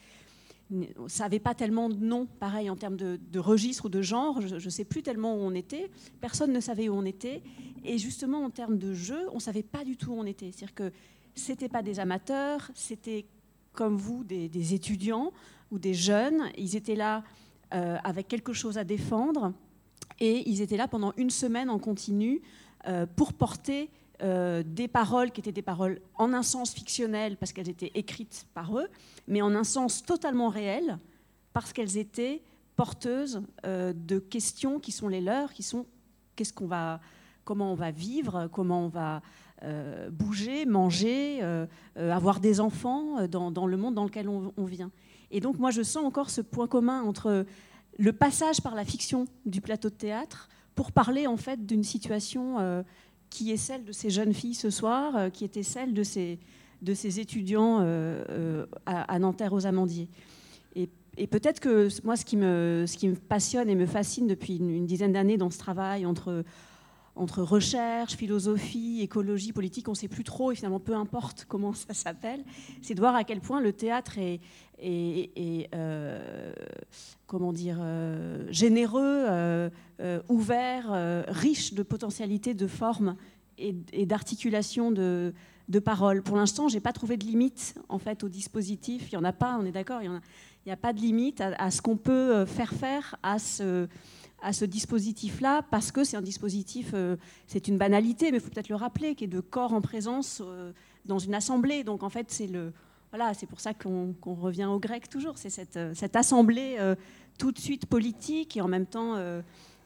ça n'avait pas tellement de nom, pareil, en termes de, registre ou de genre. Je ne sais plus tellement où on était. Personne ne savait où on était. Et justement, en termes de jeu, on ne savait pas du tout où on était. C'est-à-dire que ce n'étaient pas des amateurs, c'était comme vous, des, étudiants ou des jeunes. Ils étaient là euh, avec quelque chose à défendre. Et ils étaient là pendant une semaine en continu euh, pour porter euh, des paroles qui étaient des paroles en un sens fictionnel parce qu'elles étaient écrites par eux, mais en un sens totalement réel parce qu'elles étaient porteuses euh, de questions qui sont les leurs, qui sont qu'est-ce qu'on va, comment on va vivre, comment on va euh, bouger, manger, avoir des enfants dans, le monde dans lequel on, on, vient. Et donc moi je sens encore ce point commun entre le passage par la fiction du plateau de théâtre pour parler en fait d'une situation qui est celle de ces jeunes filles ce soir, euh, qui était celle de ces, de ces étudiants euh, euh, à, Nanterre aux Amandiers. Et, peut-être que moi, ce qui, me, ce qui me passionne et me fascine depuis une, dizaine d'années dans ce travail entre, entre recherche, philosophie, écologie, politique, on ne sait plus trop, et finalement peu importe comment ça s'appelle, c'est de voir à quel point le théâtre est, est, comment dire, généreux, ouvert, riche de potentialités de formes et, d'articulation de, paroles. Pour l'instant, je n'ai pas trouvé de limite en fait au dispositif. Il n'y en a pas, on est d'accord, il n'y a, pas de limite à, ce qu'on peut euh, faire faire à ce, à ce dispositif-là, parce que c'est un dispositif, euh, c'est une banalité, mais il faut peut-être le rappeler, qui est de corps en présence euh, dans une assemblée. Donc en fait, c'est. Voilà, pour ça qu'on revient au grec toujours. C'est cette, cette, assemblée tout de suite politique et en même temps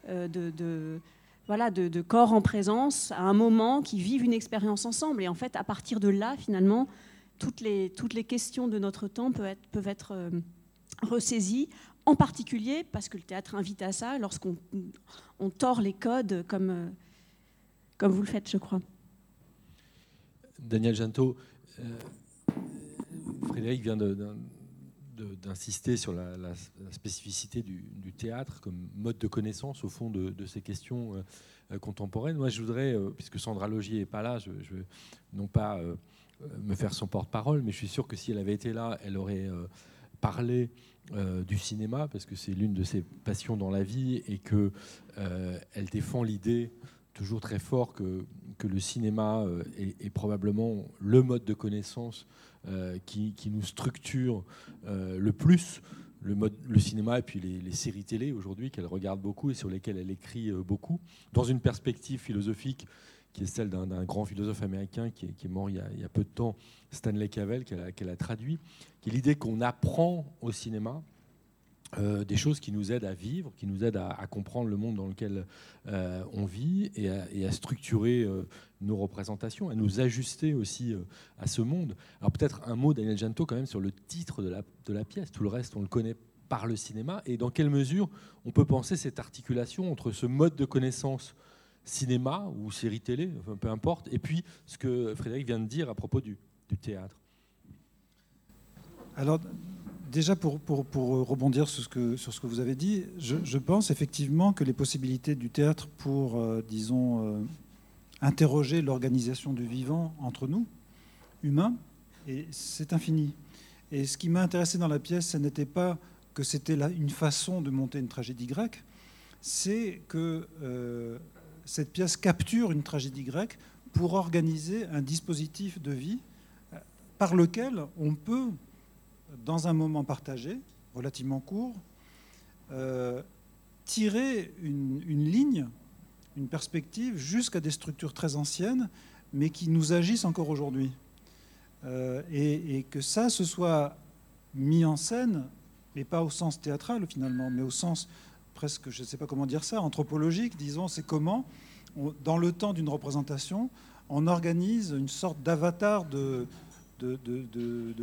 de voilà, de, corps en présence à un moment qui vivent une expérience ensemble. Et en fait, à partir de là, finalement, toutes les, toutes les questions de notre temps peuvent être, peuvent être euh, ressaisies, en particulier parce que le théâtre invite à ça lorsqu'on on tord les codes comme, euh, comme vous le faites, je crois. Daniel Janto, euh, Frédéric vient d'insister sur la, spécificité du, théâtre comme mode de connaissance au fond de, ces questions euh, euh, contemporaines. Moi, je voudrais, puisque Sandra Logier n'est pas là, je, veux non pas me faire son porte-parole, mais je suis sûr que si elle avait été là, elle aurait parlé du cinéma, parce que c'est l'une de ses passions dans la vie, et qu'elle elle défend l'idée toujours très fort que, que le cinéma est, probablement le mode de connaissance qui, qui, nous structure le plus le, mode, le cinéma et puis les, séries télé aujourd'hui qu'elle regarde beaucoup et sur lesquelles elle écrit beaucoup, dans une perspective philosophique qui est celle d'un grand philosophe américain qui est, mort il y, a, peu de temps, Stanley Cavell, qu'elle a, traduit, qui est l'idée qu'on apprend au cinéma euh, des choses qui nous aident à vivre, qui nous aident à, comprendre le monde dans lequel euh, on vit et à, structurer euh, nos représentations, à nous ajuster aussi à ce monde. Alors peut-être un mot, Daniel Janto, quand même sur le titre de la, de la pièce. Tout le reste, on le connaît par le cinéma. Et dans quelle mesure on peut penser cette articulation entre ce mode de connaissance cinéma ou série télé, peu importe, et puis ce que Frédéric vient de dire à propos du, théâtre Alors, déjà pour, pour, pour, rebondir sur ce, que, sur ce que vous avez dit, je, pense effectivement que les possibilités du théâtre pour, euh, disons, euh, interroger l'organisation du vivant entre nous, humains, c'est infini. Et ce qui m'a intéressé dans la pièce, ce n'était pas que c'était une façon de monter une tragédie grecque, c'est que euh, cette pièce capture une tragédie grecque pour organiser un dispositif de vie par lequel on peut dans un moment partagé, relativement court, euh, tirer une, ligne, une perspective jusqu'à des structures très anciennes, mais qui nous agissent encore aujourd'hui. Euh, et, que ça se soit mis en scène, mais pas au sens théâtral finalement, mais au sens presque, je ne sais pas comment dire ça, anthropologique, disons, c'est comment, dans le temps d'une représentation, on organise une sorte d'avatar de,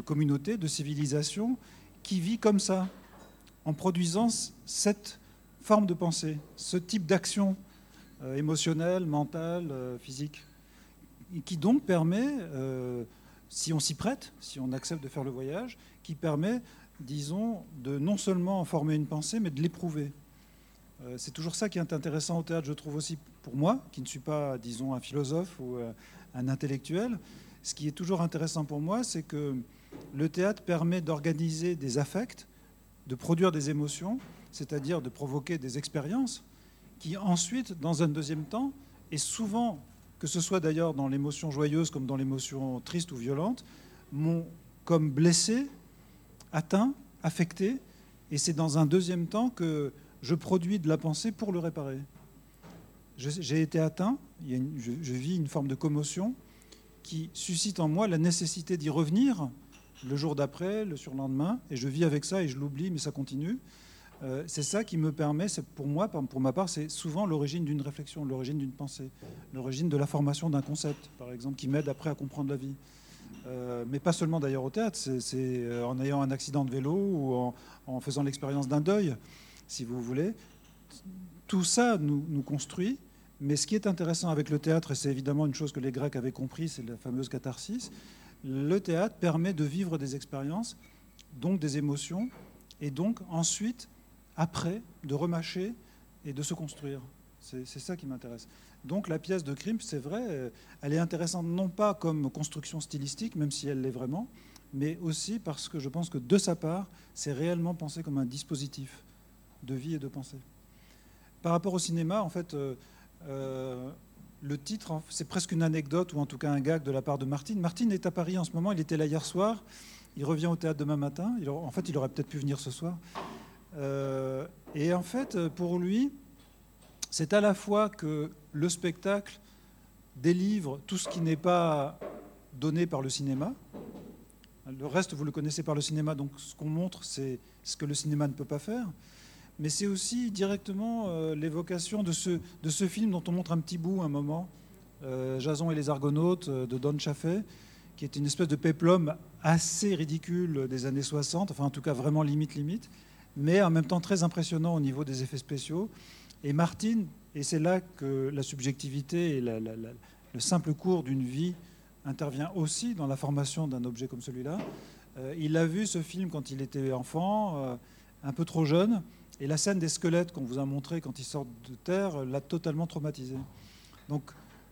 communauté, de civilisation qui vit comme ça, en produisant cette forme de pensée, ce type d'action euh, émotionnelle, mentale, euh, physique, qui donc permet, euh, si on s'y prête, si on accepte de faire le voyage, qui permet, disons, de non seulement former une pensée, mais de l'éprouver. C'est toujours ça qui est intéressant au théâtre, je trouve aussi pour moi, qui ne suis pas, disons, un philosophe ou un intellectuel, ce qui est toujours intéressant pour moi, c'est que le théâtre permet d'organiser des affects, de produire des émotions, c'est-à-dire de provoquer des expériences, qui ensuite, dans un deuxième temps, et souvent, que ce soit d'ailleurs dans l'émotion joyeuse comme dans l'émotion triste ou violente, m'ont comme blessé, atteint, affecté, et c'est dans un deuxième temps que je produis de la pensée pour le réparer. J'ai été atteint, je vis une forme de commotion, qui suscite en moi la nécessité d'y revenir le jour d'après, le surlendemain, et je vis avec ça et je l'oublie, mais ça continue. Euh, c'est ça qui me permet, pour moi, pour ma part, c'est souvent l'origine d'une réflexion, l'origine d'une pensée, l'origine de la formation d'un concept, par exemple, qui m'aide après à comprendre la vie. Euh, mais pas seulement d'ailleurs au théâtre, c'est euh, en ayant un accident de vélo ou en faisant l'expérience d'un deuil, si vous voulez. Tout ça nous, construit mais ce qui est intéressant avec le théâtre, et c'est évidemment une chose que les Grecs avaient compris, c'est la fameuse catharsis, le théâtre permet de vivre des expériences, donc des émotions, et donc ensuite, après, de remâcher et de se construire. C'est ça qui m'intéresse. Donc la pièce de Krimp, c'est vrai, elle est intéressante non pas comme construction stylistique, même si elle l'est vraiment, mais aussi parce que je pense que de sa part, c'est réellement pensé comme un dispositif de vie et de pensée. Par rapport au cinéma, en fait, euh, euh, le titre, c'est presque une anecdote ou en tout cas un gag de la part de Martine. Martine est à Paris en ce moment, il était là hier soir, il revient au théâtre demain matin. en fait, il aurait peut-être pu venir ce soir. Euh, et en fait, pour lui, c'est à la fois que le spectacle délivre tout ce qui n'est pas donné par le cinéma. Le reste, vous le connaissez par le cinéma, donc ce qu'on montre, c'est ce que le cinéma ne peut pas faire mais c'est aussi directement euh, l'évocation de ce, de ce film dont on montre un petit bout un moment, euh, Jason et les Argonautes euh, de Don Chaffee, qui est une espèce de péplum assez ridicule des années 60, enfin en tout cas vraiment limite limite, mais en même temps très impressionnant au niveau des effets spéciaux. Et Martine, et c'est là que la subjectivité et le simple cours d'une vie intervient aussi dans la formation d'un objet comme celui-là. il a vu ce film quand il était enfant, un peu trop jeune, et la scène des squelettes qu'on vous a montré quand ils sortent de terre l'a totalement traumatisé. Donc,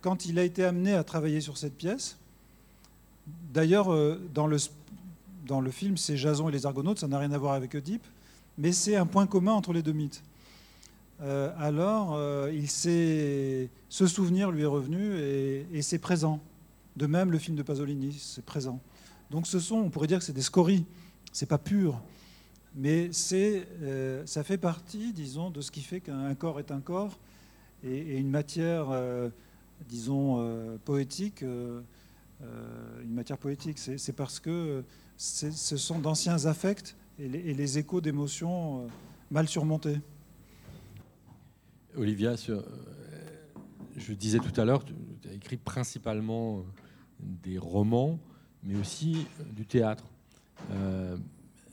quand il a été amené à travailler sur cette pièce, d'ailleurs, euh, dans le, dans le film, c'est Jason et les Argonautes, ça n'a rien à voir avec Oedipe, mais c'est un point commun entre les deux mythes. Euh, alors, euh, il ce souvenir lui est revenu et, et c'est présent. De même, le film de Pasolini, c'est présent. Donc, ce sont, on pourrait dire que c'est des scories, c'est pas pur. Mais euh, ça fait partie, disons, de ce qui fait qu'un corps est un corps et, une matière, euh, disons, euh, poétique, une matière poétique. C'est parce que ce sont d'anciens affects et les, échos d'émotions mal surmontés. Olivia, je disais tout à l'heure, tu as écrit principalement des romans, mais aussi du théâtre.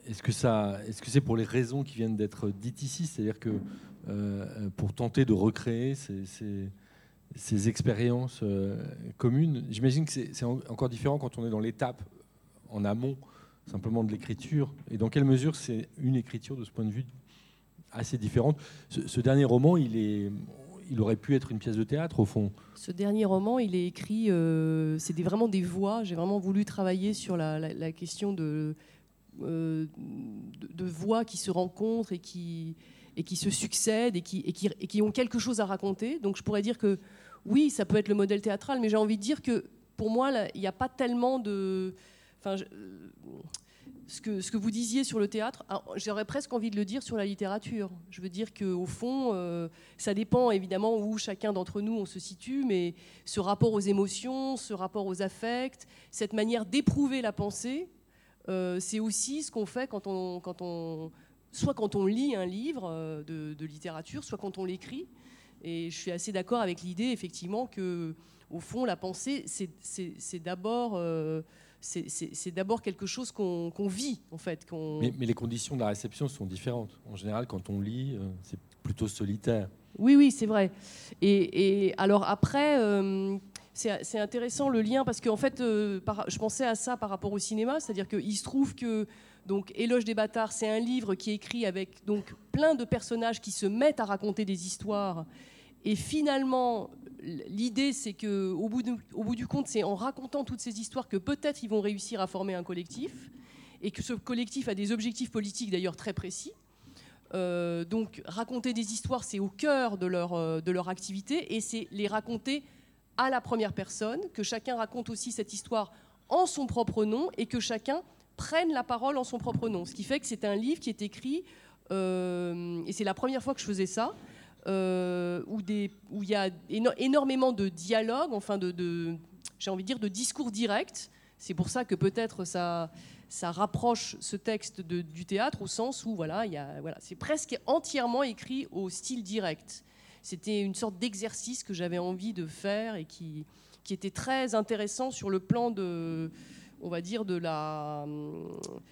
Est-ce que ça, est-ce que c'est pour les raisons qui viennent d'être dites ici, c'est-à-dire que euh, pour tenter de recréer ces, expériences euh, communes, j'imagine que c'est encore différent quand on est dans l'étape en amont simplement de l'écriture. Et dans quelle mesure c'est une écriture de ce point de vue assez différente? Ce, dernier roman, il est, il aurait pu être une pièce de théâtre au fond. Ce dernier roman, il est écrit, euh, c'était vraiment des voix. J'ai vraiment voulu travailler sur la question de euh, de, voix qui se rencontrent et qui, et qui se succèdent et qui, et, qui, et qui ont quelque chose à raconter. Donc je pourrais dire que oui, ça peut être le modèle théâtral, mais j'ai envie de dire que pour moi, il n'y a pas tellement de... Enfin, ce que, ce que, vous disiez sur le théâtre, j'aurais presque envie de le dire sur la littérature. Je veux dire qu'au fond, euh, ça dépend évidemment où chacun d'entre nous on se situe, mais ce rapport aux émotions, ce rapport aux affects, cette manière d'éprouver la pensée, euh, c'est aussi ce qu'on fait quand on, quand on, soit quand on lit un livre euh, de, littérature, soit quand on l'écrit. Et je suis assez d'accord avec l'idée, effectivement, que au fond, la pensée, c'est d'abord euh, c'est d'abord quelque chose qu'on vit, en fait. Mais, mais, les conditions de la réception sont différentes. En général, quand on lit, c'est plutôt solitaire. Oui, oui, c'est vrai. Et, alors après, c'est intéressant le lien parce qu'en fait, euh, je pensais à ça par rapport au cinéma, c'est-à-dire qu'il se trouve que donc Éloge des bâtards, c'est un livre qui est écrit avec donc plein de personnages qui se mettent à raconter des histoires. Et finalement, l'idée, c'est que au bout, au bout du compte, c'est en racontant toutes ces histoires que peut-être ils vont réussir à former un collectif, et que ce collectif a des objectifs politiques d'ailleurs très précis. Euh, donc raconter des histoires, c'est au cœur de leur, euh, de leur activité, et c'est les raconter à la première personne, que chacun raconte aussi cette histoire en son propre nom et que chacun prenne la parole en son propre nom. Ce qui fait que c'est un livre qui est écrit, euh, et c'est la première fois que je faisais ça, euh, où, il y a énormément de dialogues, enfin de, j'ai envie de dire de discours directs. C'est pour ça que peut-être ça, ça rapproche ce texte du théâtre au sens où voilà, voilà, c'est presque entièrement écrit au style direct. C'était une sorte d'exercice que j'avais envie de faire et qui, était très intéressant sur le plan de, on va dire, de la,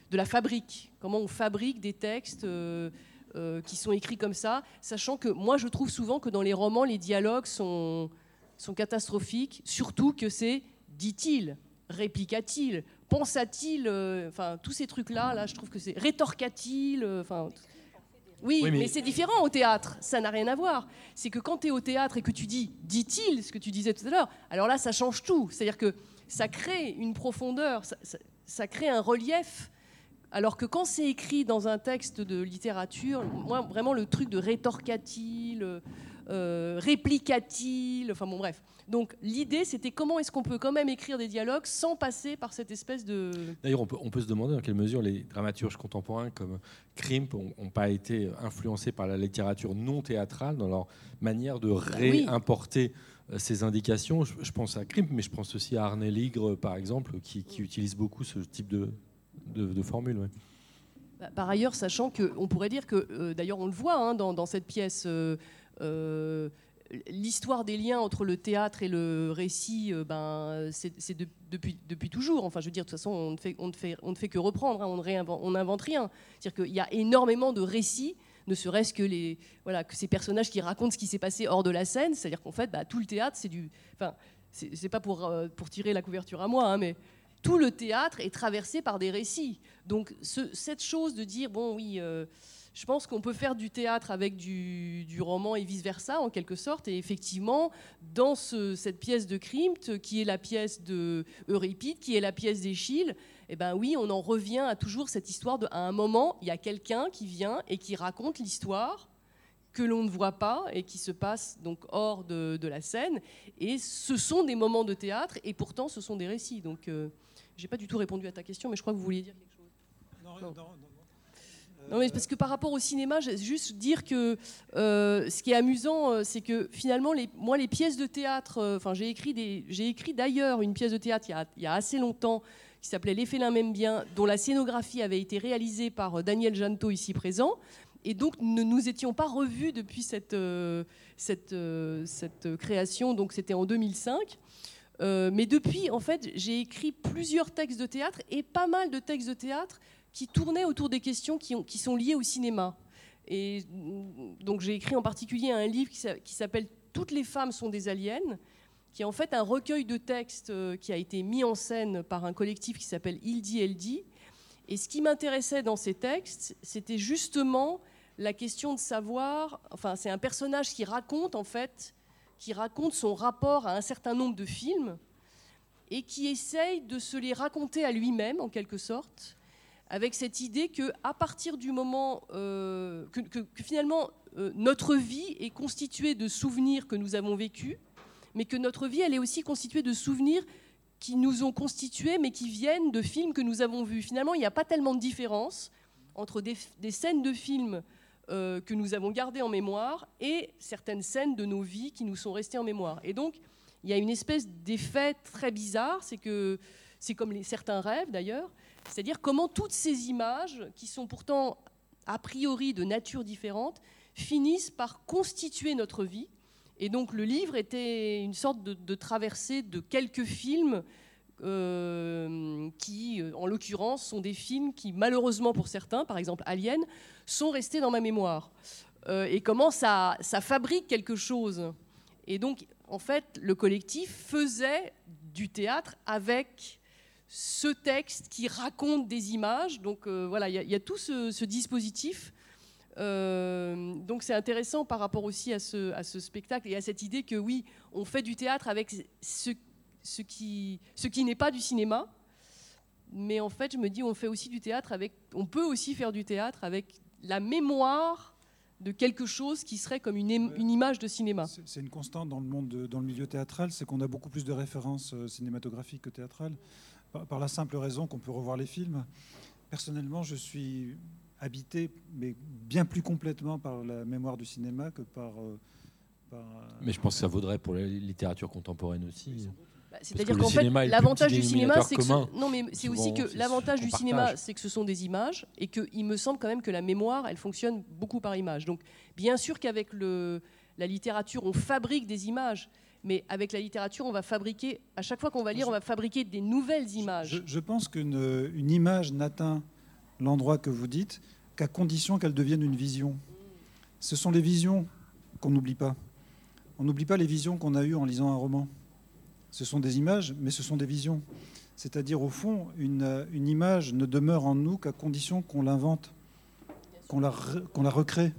de la fabrique. Comment on fabrique des textes euh, euh, qui sont écrits comme ça, sachant que moi je trouve souvent que dans les romans, les dialogues sont, sont catastrophiques, surtout que c'est dit-il, répliqua-t-il, pensa-t-il, euh, enfin tous ces trucs-là, là je trouve que c'est rétorqua-t-il, enfin oui, mais, c'est différent au théâtre, ça n'a rien à voir. C'est que quand tu es au théâtre et que tu dis dit-il, ce que tu disais tout à l'heure, alors là, ça change tout. C'est-à-dire que ça crée une profondeur, ça, crée un relief. Alors que quand c'est écrit dans un texte de littérature, moi, vraiment, le truc de rétorqua-t-il, euh, répliqua-t-il, enfin bon, bref. Donc l'idée, c'était comment est-ce qu'on peut quand même écrire des dialogues sans passer par cette espèce de... D'ailleurs, on peut, se demander dans quelle mesure les dramaturges contemporains comme Krimp n'ont pas été influencés par la littérature non théâtrale dans leur manière de bah réimporter euh, ces indications. Je, pense à Krimp, mais je pense aussi à Arne Ligre, par exemple, qui, utilise beaucoup ce type de, de, formule. Bah, par ailleurs, sachant qu'on pourrait dire que, euh, d'ailleurs on le voit hein, dans, cette pièce, euh, l'histoire des liens entre le théâtre et le récit, euh, ben, c'est depuis, toujours. Enfin, je veux dire, de toute façon, on ne fait, on ne fait, on ne fait que reprendre, hein, on n'invente rien. C'est-à-dire qu'il y a énormément de récits, ne serait-ce que, les, voilà, que ces personnages qui racontent ce qui s'est passé hors de la scène. C'est-à-dire qu'en fait, bah, tout le théâtre, c'est du. Enfin, c'est pas pour, euh, pour tirer la couverture à moi, hein, mais tout le théâtre est traversé par des récits. Donc, cette chose de dire, bon, oui. Euh, je pense qu'on peut faire du théâtre avec du, roman et vice-versa, en quelque sorte. Et effectivement, dans cette pièce de Krimt, qui est la pièce de Euripide, qui est la pièce d'Échille, eh ben oui, on en revient à toujours cette histoire de, à un moment, il y a quelqu'un qui vient et qui raconte l'histoire que l'on ne voit pas et qui se passe donc hors de, la scène. Et ce sont des moments de théâtre et pourtant ce sont des récits. Donc, euh, j'ai pas du tout répondu à ta question, mais je crois que vous vouliez dire quelque chose. non. non Non, parce que par rapport au cinéma, juste dire que euh, ce qui est amusant, euh, c'est que finalement, moi, les pièces de théâtre, euh, enfin, j'ai écrit, j'ai écrit d'ailleurs une pièce de théâtre il y a, assez longtemps qui s'appelait Les félins m'aiment bien, dont la scénographie avait été réalisée par Daniel Janto, ici présent. Et donc, ne nous étions pas revus depuis cette création, donc c'était en 2005. mais depuis, en fait, j'ai écrit plusieurs textes de théâtre et pas mal de textes de théâtre qui tournait autour des questions qui, ont, qui sont liées au cinéma. Et mm, donc j'ai écrit en particulier un livre qui s'appelle Toutes les femmes sont des aliens, qui est en fait un recueil de textes euh, qui a été mis en scène par un collectif qui s'appelle Il dit, elle dit. Et ce qui m'intéressait dans ces textes, c'était justement la question de savoir, enfin c'est un personnage qui raconte en fait, qui raconte son rapport à un certain nombre de films et qui essaye de se les raconter à lui-même en quelque sorte, avec cette idée que à partir du moment euh, que, finalement euh, notre vie est constituée de souvenirs que nous avons vécus, mais que notre vie elle est aussi constituée de souvenirs qui nous ont constitués, mais qui viennent de films que nous avons vus. Finalement, il n'y a pas tellement de différence entre des, scènes de films euh, que nous avons gardées en mémoire et certaines scènes de nos vies qui nous sont restées en mémoire. Et donc, il y a une espèce d'effet très bizarre, c'est que c'est comme certains rêves d'ailleurs, c'est-à-dire comment toutes ces images, qui sont pourtant a priori de nature différente, finissent par constituer notre vie. Et donc le livre était une sorte de, traversée de quelques films euh, qui, en l'occurrence, sont des films qui, malheureusement pour certains, par exemple Alien, sont restés dans ma mémoire. Euh, et comment ça, ça fabrique quelque chose. Et donc, en fait, le collectif faisait du théâtre avec ce texte qui raconte des images. Donc euh, voilà, il y, a tout ce, dispositif. Euh, donc c'est intéressant par rapport aussi à ce, à ce, spectacle et à cette idée que oui, on fait du théâtre avec ce, ce qui, ce qui n'est pas du cinéma. Mais en fait, je me dis, on fait aussi du théâtre avec, on peut aussi faire du théâtre avec la mémoire de quelque chose qui serait comme une, une image de cinéma. C'est une constante dans le monde, dans le milieu théâtral, c'est qu'on a beaucoup plus de références euh, cinématographiques que théâtrales par la simple raison qu'on peut revoir les films. Personnellement, je suis habité, mais bien plus complètement par la mémoire du cinéma que par. Euh, euh, mais je pense que ça vaudrait pour la littérature contemporaine aussi. Bah, c'est-à-dire qu'en fait, l'avantage du cinéma, c'est que non, mais c'est aussi que l'avantage du cinéma, c'est que ce sont des images et qu'il me semble quand même que la mémoire, elle fonctionne beaucoup par image. Donc, bien sûr qu'avec le la littérature, on fabrique des images, mais avec la littérature, on va fabriquer, à chaque fois qu'on va lire, on va fabriquer des nouvelles images. Je, pense qu'une une image n'atteint l'endroit que vous dites qu'à condition qu'elle devienne une vision. Ce sont les visions qu'on n'oublie pas. On n'oublie pas les visions qu'on a eues en lisant un roman. Ce sont des images, mais ce sont des visions. C'est-à-dire, au fond, une, une, image ne demeure en nous qu'à condition qu'on l'invente, qu'on la, qu'on la recrée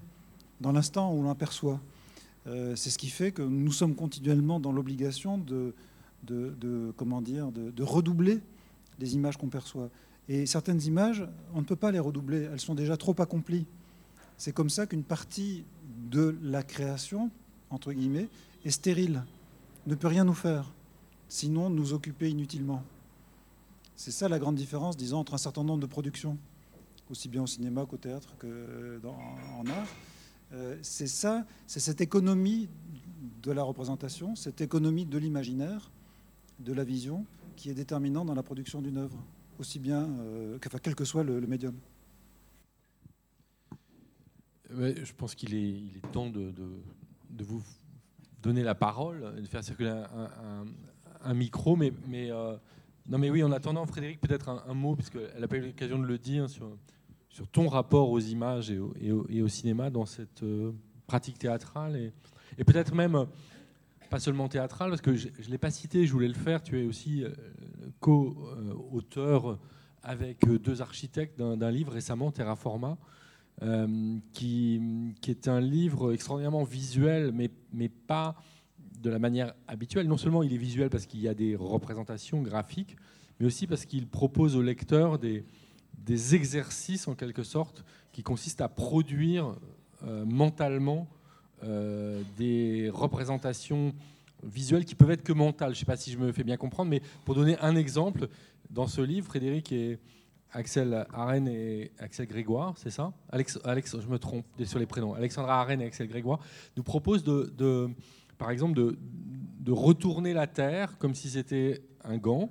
dans l'instant où l'on l'aperçoit. Euh, c'est ce qui fait que nous sommes continuellement dans l'obligation de, comment dire, de, redoubler les images qu'on perçoit. Et certaines images, on ne peut pas les redoubler, elles sont déjà trop accomplies. C'est comme ça qu'une partie de la création, entre guillemets, est stérile, ne peut rien nous faire, sinon nous occuper inutilement. C'est ça la grande différence, disons, entre un certain nombre de productions, aussi bien au cinéma qu'au théâtre que en art. Euh, c'est ça, c'est cette économie de la représentation, cette économie de l'imaginaire, de la vision, qui est déterminante dans la production d'une œuvre, aussi bien, euh, quel que soit le, médium. je pense qu'il est, temps de, vous donner la parole, de faire circuler un, micro, mais, euh, non, mais oui, en attendant, Frédéric, peut-être un, mot, puisqu'elle n'a pas eu l'occasion de le dire sur sur ton rapport aux images et au, cinéma dans cette euh, pratique théâtrale et, peut-être même euh, pas seulement théâtrale, parce que je ne l'ai pas cité, je voulais le faire, tu es aussi euh, co-auteur avec deux architectes d'un livre récemment, Terraforma, qui, est un livre extraordinairement visuel, mais, mais pas de la manière habituelle. Non seulement il est visuel parce qu'il y a des représentations graphiques, mais aussi parce qu'il propose au lecteur des, des exercices en quelque sorte qui consistent à produire euh, mentalement euh, des représentations visuelles qui peuvent être que mentales. Je ne sais pas si je me fais bien comprendre, mais pour donner un exemple, dans ce livre, Frédéric est Axel Arène et Axel Grégoire, c'est ça? Alex, Alex, je me trompe sur les prénoms. Alexandra Arène et Axel Grégoire nous proposent de, par exemple, de, retourner la Terre comme si c'était un gant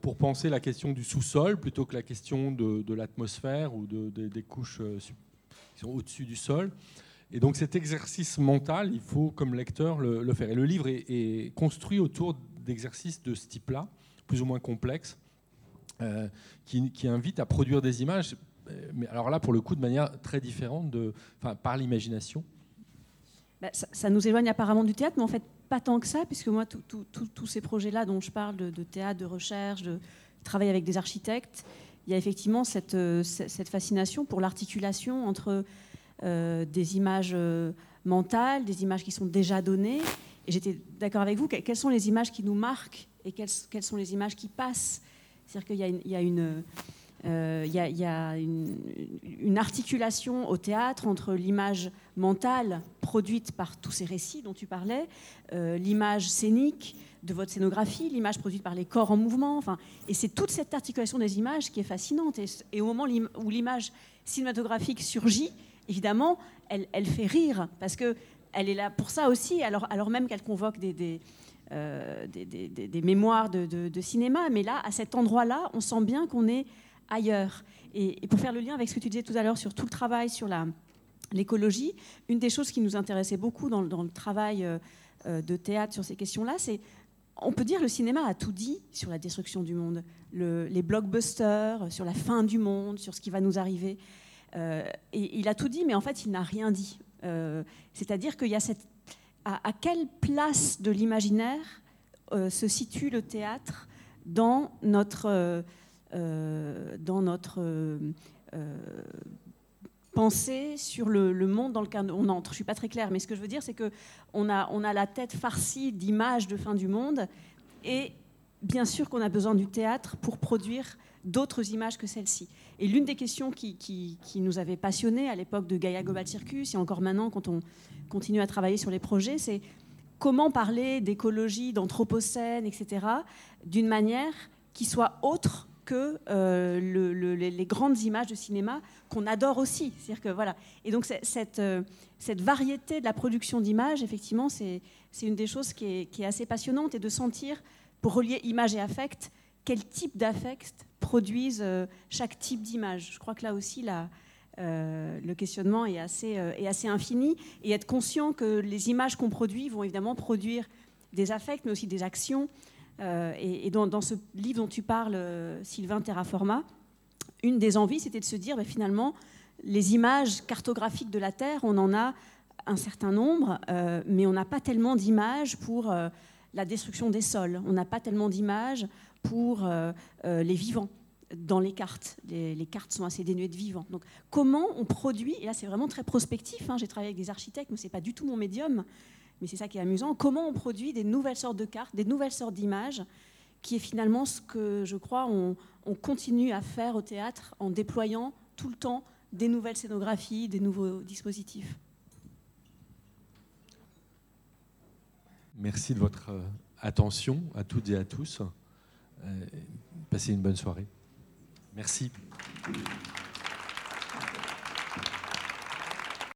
pour penser la question du sous-sol plutôt que la question de, l'atmosphère ou de, des couches euh, qui sont au-dessus du sol. Et donc cet exercice mental, il faut comme lecteur le, faire. Et le livre est, construit autour d'exercices de ce type-là, plus ou moins complexes euh, qui, invite à produire des images, euh, mais alors là, pour le coup, de manière très différente, de, par l'imagination. Bah, ça, nous éloigne apparemment du théâtre, mais en fait, pas tant que ça, puisque moi, tous ces projets-là dont je parle, de, théâtre, de recherche, de travail avec des architectes, il y a effectivement cette, euh, fascination pour l'articulation entre des images mentales, des images qui sont déjà données. Et j'étais d'accord avec vous, quelles sont les images qui nous marquent et quelles, sont les images qui passent? C'est-à-dire qu'il y a une, articulation au théâtre entre l'image mentale produite par tous ces récits dont tu parlais, euh, l'image scénique de votre scénographie, l'image produite par les corps en mouvement. Enfin, et c'est toute cette articulation des images qui est fascinante. Et, au moment où l'image cinématographique surgit, évidemment, elle, fait rire parce que elle est là pour ça aussi, alors, même qu'elle convoque des, euh, des, mémoires de, cinéma, mais là, à cet endroit-là, on sent bien qu'on est ailleurs. Et, pour faire le lien avec ce que tu disais tout à l'heure sur tout le travail sur l'écologie, une des choses qui nous intéressait beaucoup dans, le travail euh, euh, de théâtre sur ces questions-là, c'est on peut dire le cinéma a tout dit sur la destruction du monde, les blockbusters, sur la fin du monde, sur ce qui va nous arriver. et il a tout dit, mais en fait, il n'a rien dit. C'est-à-dire qu'il y a cette à, quelle place de l'imaginaire euh, se situe le théâtre dans notre, euh, euh, dans notre pensée sur le, monde dans lequel on entre. Je suis pas très claire, mais ce que je veux dire, c'est qu'on a, on a la tête farcie d'images de fin du monde, et bien sûr qu'on a besoin du théâtre pour produire d'autres images que celles-ci. Et l'une des questions qui, qui, nous avait passionnés à l'époque de Gaia Global Circus, et encore maintenant quand on continue à travailler sur les projets, c'est comment parler d'écologie, d'anthropocène, etc., d'une manière qui soit autre que euh, les, grandes images de cinéma qu'on adore aussi. Que voilà. Et donc cette, euh, cette variété de la production d'images, effectivement, c'est une des choses qui est, assez passionnante et de sentir, pour relier image et affect, quel type d'affect produisent euh, chaque type d'image. Je crois que là aussi, le questionnement est assez infini. Et être conscient que les images qu'on produit vont évidemment produire des affects, mais aussi des actions. Et, dans, ce livre dont tu parles, Sylvain Terraforma, une des envies, c'était de se dire, bah, finalement, les images cartographiques de la Terre, on en a un certain nombre, mais on n'a pas tellement d'images pour la destruction des sols. On n'a pas tellement d'images pour euh, euh, les vivants dans les cartes. Les, cartes sont assez dénuées de vivants. Donc, comment on produit, et là c'est vraiment très prospectif, hein, j'ai travaillé avec des architectes, mais ce n'est pas du tout mon médium, mais c'est ça qui est amusant, comment on produit des nouvelles sortes de cartes, des nouvelles sortes d'images, qui est finalement ce que je crois on, continue à faire au théâtre en déployant tout le temps des nouvelles scénographies, des nouveaux dispositifs. Merci de votre euh, attention à toutes et à tous. Euh, passez une bonne soirée. Merci.